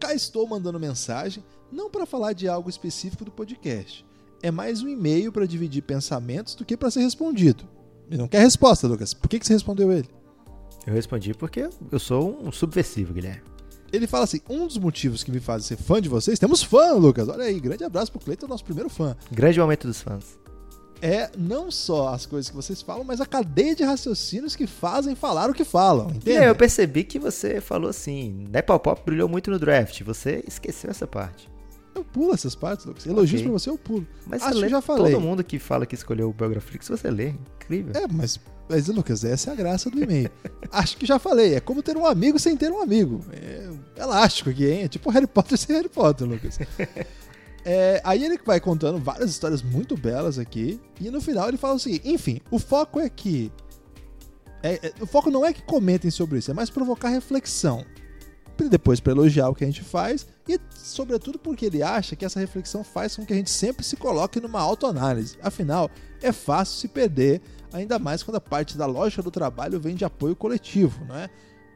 Cá estou mandando mensagem, não para falar de algo específico do podcast. É mais um e-mail para dividir pensamentos do que para ser respondido. Ele não quer resposta, Lucas. Por que, que você respondeu ele? Eu respondi porque eu sou um subversivo, Guilherme. Ele fala assim: um dos motivos que me fazem ser fã de vocês, temos fã, Lucas. Olha aí, grande abraço pro Cleiton, nosso primeiro fã. Grande momento dos fãs. É não só as coisas que vocês falam, mas a cadeia de raciocínios que fazem falar o que falam. Entende? É, eu percebi que você falou assim: Nepal brilhou muito no draft. Você esqueceu essa parte. Eu pulo essas partes, Lucas. Elogios okay. pra você, eu pulo. Mas Acho que já falei. Todo mundo que fala que escolheu o Biograflix, você lê. Incrível. É, mas, mas, Lucas, essa é a graça do e-mail. Acho que já falei. É como ter um amigo sem ter um amigo. É elástico aqui, hein? É tipo Harry Potter sem Harry Potter, Lucas. É, aí ele vai contando várias histórias muito belas aqui. E no final ele fala o seguinte: enfim, o foco é que. É, é, o foco não é que comentem sobre isso, é mais provocar reflexão. Depois para elogiar o que a gente faz e, sobretudo, porque ele acha que essa reflexão faz com que a gente sempre se coloque numa autoanálise. Afinal, é fácil se perder, ainda mais quando a parte da lógica do trabalho vem de apoio coletivo, não é?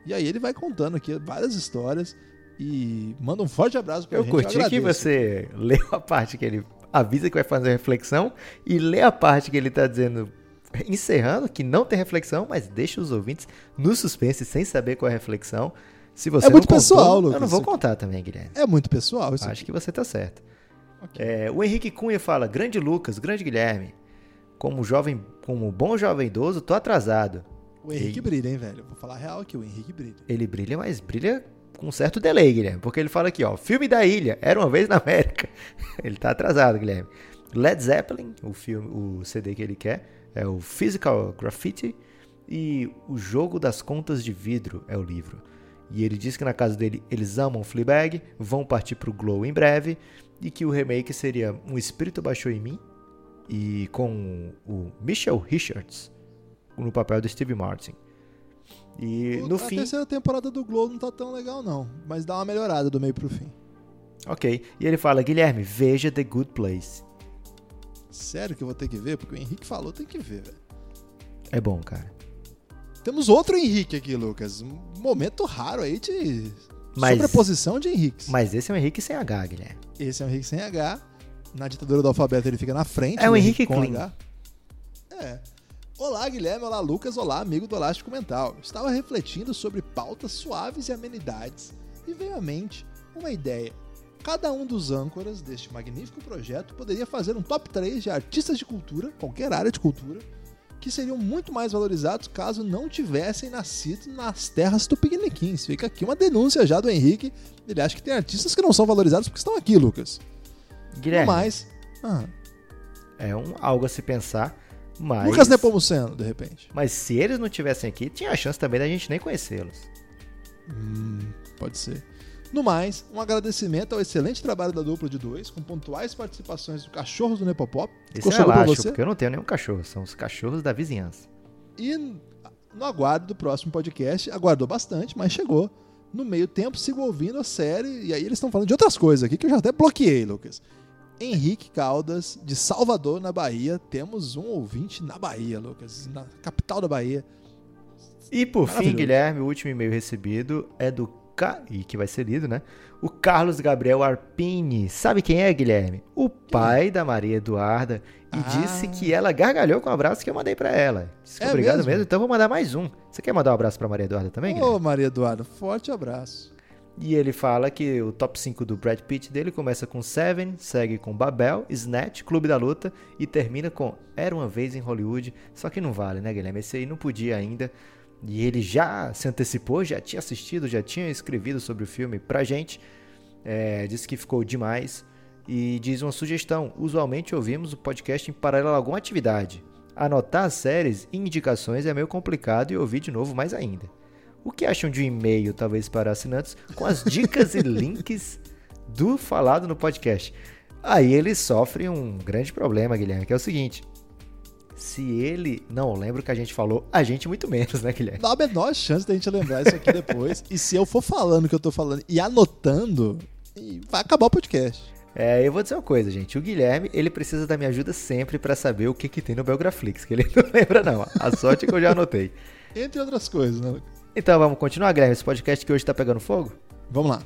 E aí ele vai contando aqui várias histórias e manda um forte abraço pra eu gente. Curti eu curti que você leu a parte que ele avisa que vai fazer reflexão e lê a parte que ele tá dizendo, encerrando, que não tem reflexão, mas deixa os ouvintes no suspense sem saber qual é a reflexão. Se você é muito contou, pessoal, Lucas. Eu não vou contar também, Guilherme. É muito pessoal isso. Acho aqui. que você tá certo. Okay. É, o Henrique Cunha fala: Grande Lucas, grande Guilherme. Como jovem, como bom jovem idoso, tô atrasado. O Henrique e... brilha, hein, velho? Vou falar a real aqui, o Henrique brilha. Ele brilha, mas brilha com um certo delay, Guilherme. Porque ele fala aqui, ó, filme da ilha, era uma vez na América. ele tá atrasado, Guilherme. Led Zeppelin, o filme, o CD que ele quer, é o Physical Graffiti e o Jogo das Contas de Vidro é o livro. E ele diz que na casa dele eles amam Fleabag, vão partir pro Glow em breve e que o remake seria Um Espírito Baixou em Mim e com o Michel Richards no papel do Steve Martin. E o, no a fim. A terceira temporada do Glow não tá tão legal, não. Mas dá uma melhorada do meio pro fim. Ok. E ele fala: Guilherme, veja The Good Place. Sério que eu vou ter que ver? Porque o Henrique falou, tem que ver, velho. É bom, cara. Temos outro Henrique aqui, Lucas. Um momento raro aí de mas, sobreposição de Henriques. Mas esse é um Henrique sem H, Guilherme. Esse é um Henrique sem H. Na ditadura do alfabeto ele fica na frente. É o Henrique, Henrique Clean. H. É. Olá, Guilherme. Olá, Lucas. Olá, amigo do Elástico Mental. Estava refletindo sobre pautas suaves e amenidades e veio à mente uma ideia. Cada um dos âncoras deste magnífico projeto poderia fazer um top 3 de artistas de cultura, qualquer área de cultura, que seriam muito mais valorizados caso não tivessem nascido nas terras tupiniquins. Fica aqui uma denúncia já do Henrique. Ele acha que tem artistas que não são valorizados porque estão aqui, Lucas. Guilherme. Mas. Ah. É um, algo a se pensar. Mas... Lucas Nepomuceno, de repente. Mas se eles não tivessem aqui, tinha a chance também da gente nem conhecê-los. Hum, pode ser. No mais, um agradecimento ao excelente trabalho da dupla de dois, com pontuais participações do Cachorros do Nepopop. Esse é elástico, porque eu não tenho nenhum cachorro, são os cachorros da vizinhança. E no aguardo do próximo podcast, aguardou bastante, mas chegou. No meio tempo, sigo ouvindo a série, e aí eles estão falando de outras coisas aqui que eu já até bloqueei, Lucas. Henrique Caldas, de Salvador, na Bahia. Temos um ouvinte na Bahia, Lucas, na capital da Bahia. E por fim, Guilherme, o último e-mail recebido é do Ca... e que vai ser lido, né? O Carlos Gabriel Arpini. Sabe quem é, Guilherme? O pai da Maria Eduarda. E ah. disse que ela gargalhou com o abraço que eu mandei para ela. Disse que é obrigado mesmo? mesmo? Então vou mandar mais um. Você quer mandar um abraço para Maria Eduarda também, Guilherme? Ô, Maria Eduarda, forte abraço. E ele fala que o top 5 do Brad Pitt dele começa com Seven, segue com Babel, Snatch, Clube da Luta e termina com Era uma vez em Hollywood. Só que não vale, né, Guilherme? Esse aí não podia ainda. E ele já se antecipou, já tinha assistido, já tinha escrevido sobre o filme pra gente. É, disse que ficou demais. E diz uma sugestão: usualmente ouvimos o podcast em paralelo a alguma atividade. Anotar séries e indicações é meio complicado e ouvir de novo mais ainda. O que acham de um e-mail, talvez, para assinantes, com as dicas e links do falado no podcast? Aí ele sofre um grande problema, Guilherme, que é o seguinte: Se ele não lembra o que a gente falou, a gente muito menos, né, Guilherme? Dá a menor chance da gente lembrar isso aqui depois. e se eu for falando o que eu tô falando e anotando, vai acabar o podcast. É, eu vou dizer uma coisa, gente. O Guilherme, ele precisa da minha ajuda sempre para saber o que, que tem no Belgraflix, que ele não lembra, não. A sorte é que eu já anotei. Entre outras coisas, né? Então vamos continuar, Guilherme, esse podcast que hoje tá pegando fogo? Vamos lá.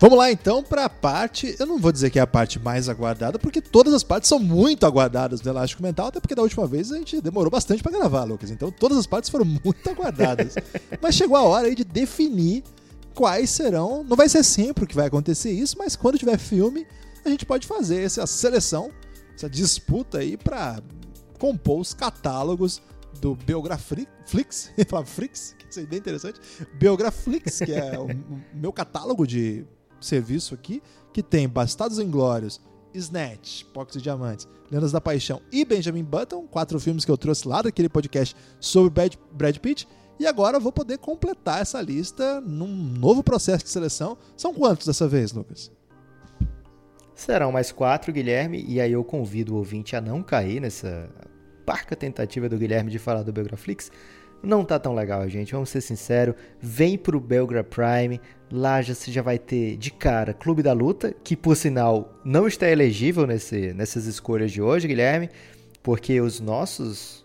Vamos lá então para a parte, eu não vou dizer que é a parte mais aguardada, porque todas as partes são muito aguardadas do Elástico Mental, até porque da última vez a gente demorou bastante para gravar, Lucas. Então todas as partes foram muito aguardadas. mas chegou a hora aí de definir quais serão. Não vai ser sempre que vai acontecer isso, mas quando tiver filme, a gente pode fazer essa seleção, essa disputa aí para compor os catálogos do Biograflix, falar Flix, que seria bem interessante, Biograflix, que é o meu catálogo de serviço aqui, que tem Bastardos Inglórios, Snatch, Pox e Diamantes, Lendas da Paixão e Benjamin Button, quatro filmes que eu trouxe lá daquele podcast sobre Brad, Brad Pitt. E agora eu vou poder completar essa lista num novo processo de seleção. São quantos dessa vez, Lucas? Serão mais quatro, Guilherme, e aí eu convido o ouvinte a não cair nessa parca tentativa do Guilherme de falar do Biograflix. Não tá tão legal, gente, vamos ser sinceros. Vem pro Belgra Prime, lá já, você já vai ter de cara Clube da Luta, que por sinal não está elegível nesse, nessas escolhas de hoje, Guilherme, porque os nossos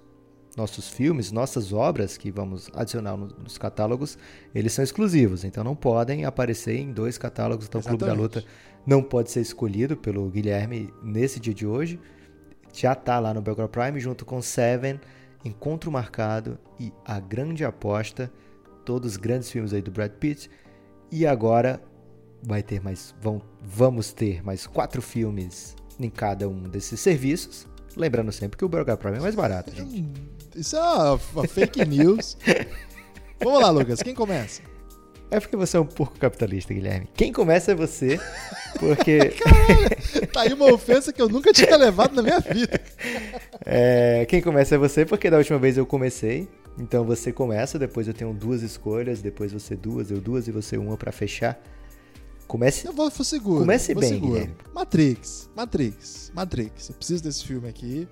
nossos filmes, nossas obras que vamos adicionar nos catálogos, eles são exclusivos, então não podem aparecer em dois catálogos. Então, o Clube da Luta não pode ser escolhido pelo Guilherme nesse dia de hoje. Já está lá no Belgrade Prime junto com Seven Encontro Marcado e A Grande Aposta, todos grandes filmes aí do Brad Pitt. E agora vai ter mais, vão, vamos ter mais quatro filmes em cada um desses serviços. Lembrando sempre que o Burger Prime é mais barato, gente. Hum, isso é uma, uma fake news. Vamos lá, Lucas, quem começa? É porque você é um porco capitalista, Guilherme. Quem começa é você, porque. Caralho, tá aí uma ofensa que eu nunca tinha levado na minha vida. É, quem começa é você, porque da última vez eu comecei. Então você começa, depois eu tenho duas escolhas, depois você duas, eu duas e você uma para fechar. Comece. Eu vou, vou seguro. Comece vou bem, seguro. Guilherme. Matrix, Matrix, Matrix. Eu preciso desse filme aqui.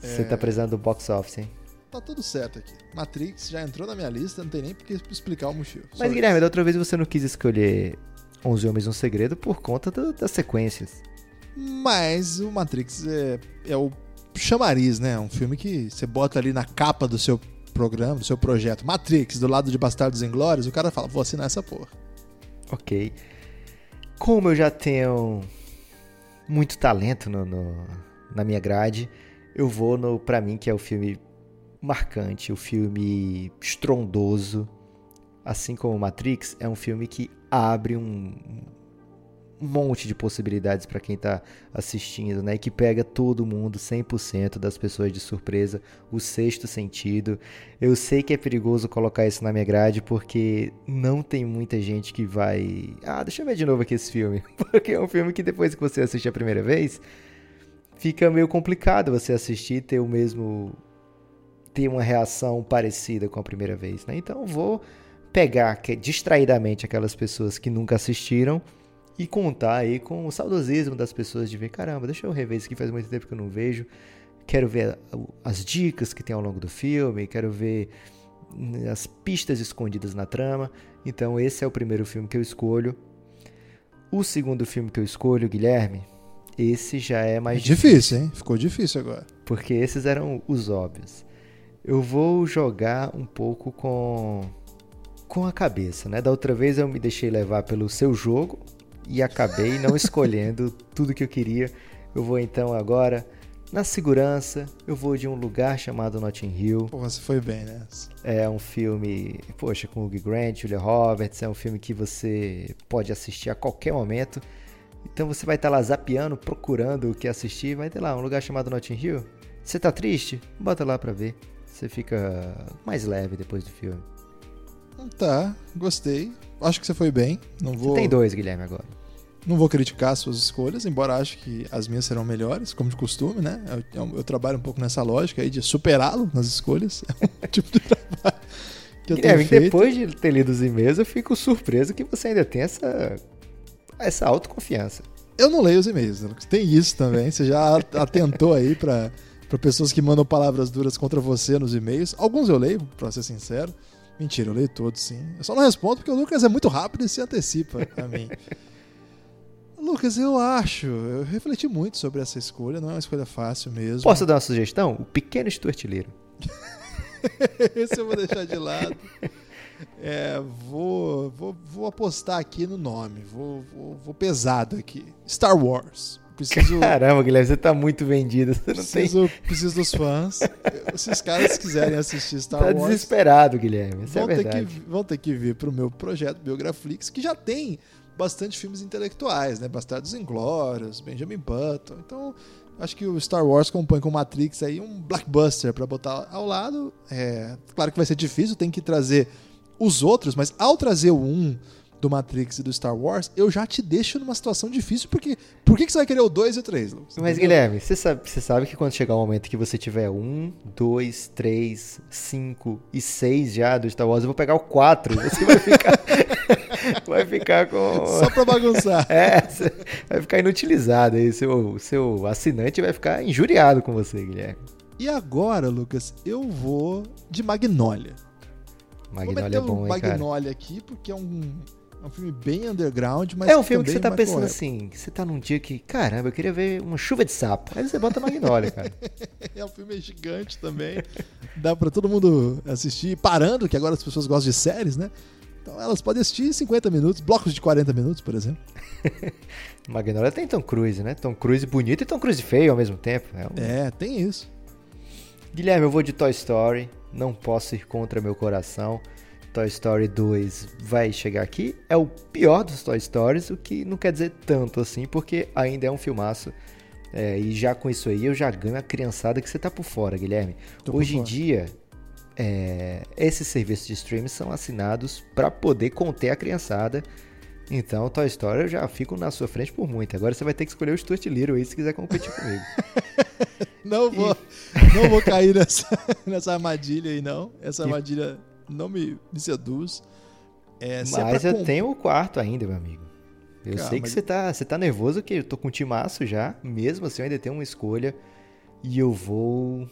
Você é... tá precisando do box office, hein? Tá tudo certo aqui. Matrix já entrou na minha lista, não tem nem porque explicar o motivo. Mas, Só Guilherme, isso. da outra vez você não quis escolher 11 Homens um Segredo por conta do, das sequências. Mas o Matrix é, é o chamariz, né? Um filme que você bota ali na capa do seu programa, do seu projeto. Matrix, do lado de Bastardos Inglórios, o cara fala, vou assinar essa porra. Ok. Como eu já tenho muito talento no, no na minha grade, eu vou no, pra mim, que é o filme marcante, o filme estrondoso, assim como Matrix, é um filme que abre um, monte de possibilidades para quem está assistindo, né? E que pega todo mundo, 100% das pessoas de surpresa, o sexto sentido. Eu sei que é perigoso colocar isso na minha grade porque não tem muita gente que vai, ah, deixa eu ver de novo aqui esse filme, porque é um filme que depois que você assiste a primeira vez, fica meio complicado você assistir ter o mesmo ter uma reação parecida com a primeira vez, né? Então vou pegar que, distraidamente aquelas pessoas que nunca assistiram e contar aí com o saudosismo das pessoas de ver, caramba, deixa eu rever isso aqui faz muito tempo que eu não vejo. Quero ver as dicas que tem ao longo do filme, quero ver hum, as pistas escondidas na trama. Então esse é o primeiro filme que eu escolho. O segundo filme que eu escolho, Guilherme, esse já é mais é difícil, difícil, hein? Ficou difícil agora. Porque esses eram os óbvios eu vou jogar um pouco com com a cabeça, né? Da outra vez eu me deixei levar pelo seu jogo e acabei não escolhendo tudo que eu queria. Eu vou então agora na segurança, eu vou de um lugar chamado Notting Hill. Pô, você foi bem, né? É um filme, poxa, com Hugh Grant, Julia Roberts, é um filme que você pode assistir a qualquer momento. Então você vai estar lá zapeando, procurando o que assistir, vai ter lá um lugar chamado Notting Hill. Você tá triste? Bota lá pra ver. Você fica mais leve depois do filme. Tá, gostei. Acho que você foi bem. Não vou. Você tem dois, Guilherme, agora. Não vou criticar suas escolhas, embora acho que as minhas serão melhores, como de costume, né? Eu, eu, eu trabalho um pouco nessa lógica aí de superá-lo nas escolhas. É um tipo de trabalho que eu Guilherme, tenho feito. depois de ter lido os e-mails, eu fico surpreso que você ainda tem essa, essa autoconfiança. Eu não leio os e-mails, tem isso também. Você já atentou aí para pessoas que mandam palavras duras contra você nos e-mails. Alguns eu leio, pra ser sincero. Mentira, eu leio todos sim. Eu só não respondo porque o Lucas é muito rápido e se antecipa a mim. Lucas, eu acho. Eu refleti muito sobre essa escolha, não é uma escolha fácil mesmo. Posso dar uma sugestão? O Pequeno Stuart Little. Esse eu vou deixar de lado. É, vou, vou, vou apostar aqui no nome. Vou, vou, vou pesado aqui. Star Wars. Preciso... Caramba, Guilherme, você tá muito vendido. Você preciso, tem... preciso dos fãs. Se os caras quiserem assistir Star tá Wars. Tá desesperado, Guilherme. Isso é vão, é ter que, vão ter que vir pro meu projeto Biograflix, que já tem bastante filmes intelectuais, né? Bastardos Inglórios, Benjamin Button. Então, acho que o Star Wars compõe com Matrix aí um blockbuster para botar ao lado. É, claro que vai ser difícil, tem que trazer os outros, mas ao trazer o um do Matrix e do Star Wars, eu já te deixo numa situação difícil, porque por que, que você vai querer o 2 e o 3, Lucas? Mas, Guilherme, você sabe, você sabe que quando chegar o momento que você tiver um, dois, três, cinco e seis já do Star Wars, eu vou pegar o 4. Você vai ficar. vai ficar com. Só pra bagunçar. É, vai ficar inutilizado aí. Seu, seu assinante vai ficar injuriado com você, Guilherme. E agora, Lucas, eu vou de Magnolia. Magnolia é bom, hein, Magnolia aqui, porque é um, é um filme bem underground, mas É um filme que você tá pensando assim, você tá num dia que, caramba, eu queria ver uma chuva de sapo. Aí você bota Magnolia, cara. é um filme gigante também. Dá pra todo mundo assistir, parando, que agora as pessoas gostam de séries, né? Então elas podem assistir 50 minutos, blocos de 40 minutos, por exemplo. Magnolia tem Tom Cruise, né? Tom Cruise bonito e Tom Cruise feio ao mesmo tempo. É, um... é tem isso. Guilherme, eu vou de Toy Story não posso ir contra meu coração. Toy Story 2 vai chegar aqui. É o pior dos Toy Stories, o que não quer dizer tanto assim, porque ainda é um filmaço. É, e já com isso aí eu já ganho a criançada que você tá por fora, Guilherme. Tô Hoje em dia, é, esses serviços de streaming são assinados para poder conter a criançada. Então, Toy Story eu já fico na sua frente por muito. Agora você vai ter que escolher o Stuart Little aí se quiser competir comigo. não vou, não vou cair nessa, nessa armadilha aí, não. Essa armadilha não me, me seduz. É, é mas é eu tenho o quarto ainda, meu amigo. Eu sei que você tá, você tá nervoso, que eu tô com o timaço já. Mesmo assim, eu ainda tenho uma escolha. E eu vou.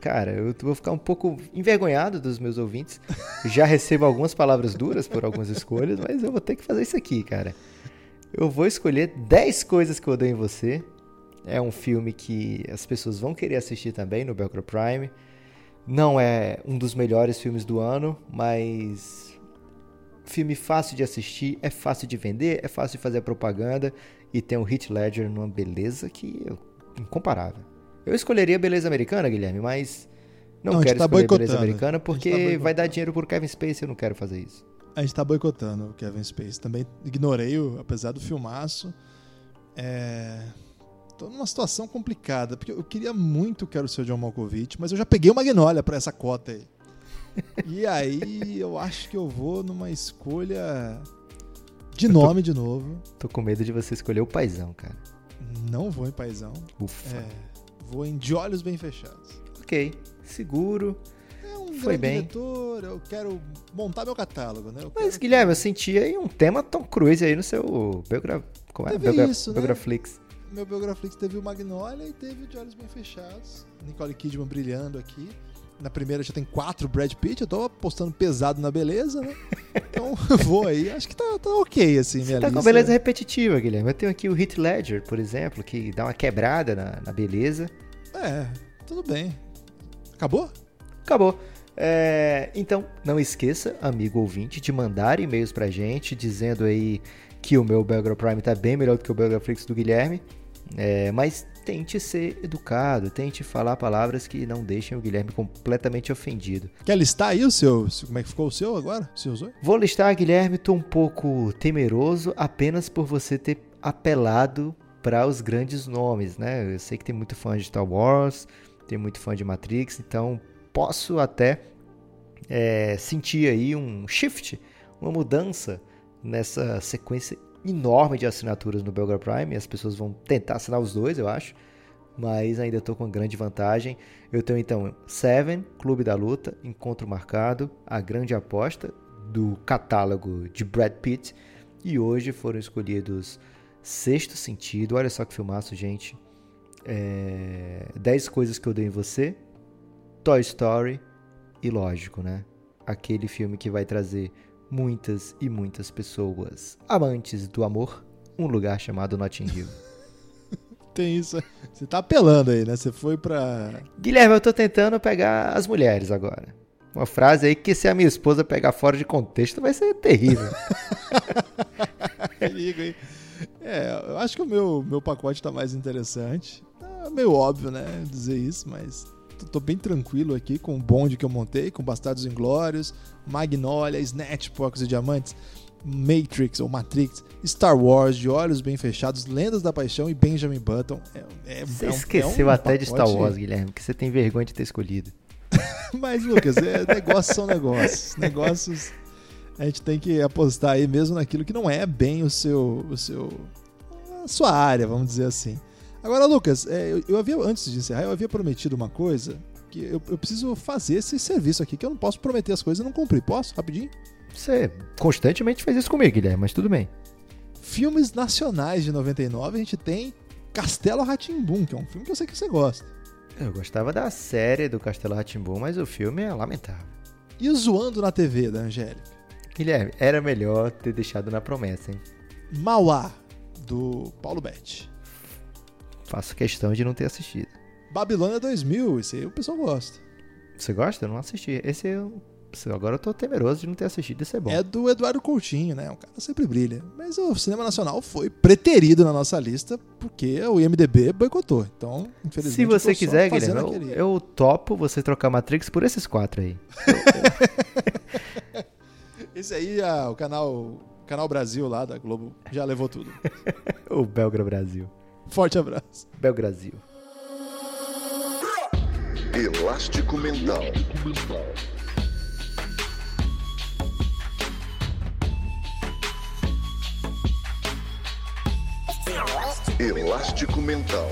Cara, eu vou ficar um pouco envergonhado dos meus ouvintes. Já recebo algumas palavras duras por algumas escolhas, mas eu vou ter que fazer isso aqui, cara. Eu vou escolher 10 coisas que eu odeio em você. É um filme que as pessoas vão querer assistir também no Belcro Prime. Não é um dos melhores filmes do ano, mas filme fácil de assistir, é fácil de vender, é fácil de fazer propaganda e tem o Heath Ledger numa beleza que é incomparável. Eu escolheria beleza americana, Guilherme, mas não, não quero tá escolher beleza americana porque tá vai dar dinheiro pro Kevin Spacey, eu não quero fazer isso. A gente tá boicotando o Kevin Spacey. Também ignorei, o, apesar do filmaço. É tô numa situação complicada, porque eu queria muito que era o seu John Malkovich, mas eu já peguei o Magnolia para essa cota aí. E aí eu acho que eu vou numa escolha de nome de novo. Tô com medo de você escolher o paizão, cara. Não vou em paizão. Ufa. É, vou em de olhos bem fechados. Ok, seguro. É um Foi bem. diretor, eu quero montar meu catálogo, né? Eu Mas, Guilherme, eu senti aí um tema Tom Cruise aí no seu biogra... Como é? Biogra... isso, né? Biograflix meu Biograflix teve o Magnolia e teve o De Olhos Bem Fechados. Nicole Kidman brilhando aqui. Na primeira já tem quatro Brad Pitt, eu tô apostando pesado na beleza, né? Então vou aí, acho que tá, tá ok, assim, Você tá com beleza repetitiva, Guilherme. Eu tenho aqui o Heath Ledger, por exemplo, que dá uma quebrada na, na beleza. É, tudo bem. Acabou? Acabou. É, então, não esqueça, amigo ouvinte, de mandar e-mails pra gente dizendo aí que o meu Belgra Prime tá bem melhor do que o Belgraflix do Guilherme. É, mas tente ser educado, tente falar palavras que não deixem o Guilherme completamente ofendido. Quer listar aí o seu? Como é que ficou o seu agora? Você usou? Vou listar, Guilherme. Tô um pouco temeroso apenas por você ter apelado para os grandes nomes, né? Eu sei que tem muito fã de Star Wars, tem muito fã de Matrix, então posso até é, sentir aí um shift, uma mudança nessa sequência enorme de assinaturas no Belgar Prime. As pessoas vão tentar assinar os dois, eu acho. Mas ainda estou com grande vantagem. Eu tenho então Seven, Clube da Luta, Encontro Marcado, a grande aposta do catálogo de Brad Pitt. E hoje foram escolhidos Sexto Sentido, olha só que filmaço, gente. É... 10 Coisas que eu dei em você, Toy Story e, lógico, né? Aquele filme que vai trazer muitas e muitas pessoas amantes do amor, um lugar chamado Notting Hill. Tem isso. Você tá apelando aí, né? Você foi pra. Guilherme, eu tô tentando pegar as mulheres agora. Uma frase aí que se a minha esposa pegar fora de contexto vai ser terrível. Perigo, hein? É, eu acho que o meu, meu pacote tá mais interessante. É meio óbvio, né? Dizer isso, mas tô bem tranquilo aqui com o bonde que eu montei, com Bastardos Inglórios, Magnolia, Snatch, Porcos e Diamantes, Matrix ou Matrix, Star Wars, De Olhos Bem Fechados, Lendas da Paixão e Benjamin Button. É, é, você é um, esqueceu é um até pacote... de Star Wars, Guilherme, que você tem vergonha de ter escolhido. Mas, Lucas, é, negócios são negócios. Negócios a gente tem que apostar aí mesmo naquilo que não é bem o seu, o seu a sua área, vamos dizer assim. Agora, Lucas, é, eu, eu, havia, antes de encerrar, eu havia prometido uma coisa que eu, eu, preciso fazer esse serviço aqui, que eu não posso prometer as coisas e não cumprir. Posso? Rapidinho? Você constantemente faz isso comigo, Guilherme, mas tudo bem. Filmes nacionais de 99, a gente tem Castelo Ratimbum, que é um filme que eu sei que você gosta. Eu gostava da série do Castelo Ratimbum, mas o filme é lamentável. E o Zoando na TV, da Angélica? Guilherme, era melhor ter deixado na promessa, hein? Mauá, do Paulo Betti. Faço questão de não ter assistido. Babilônia 2000, esse aí o pessoal gosta. Você gosta? Eu não assisti. Esse eu... Agora eu tô temeroso de não ter assistido, esse é bom. É do Eduardo Coutinho, né? O cara sempre brilha. Mas o cinema nacional foi preterido na nossa lista porque o IMDB boicotou. Então, infelizmente. Se você quiser, Guilherme, eu, eu topo você trocar Matrix por esses quatro aí. esse aí, ah, o canal, canal Brasil lá da Globo já levou tudo. o Belgra Brasil. Forte abraço. Bel Brasil. Elástico Mental. Elástico Mental.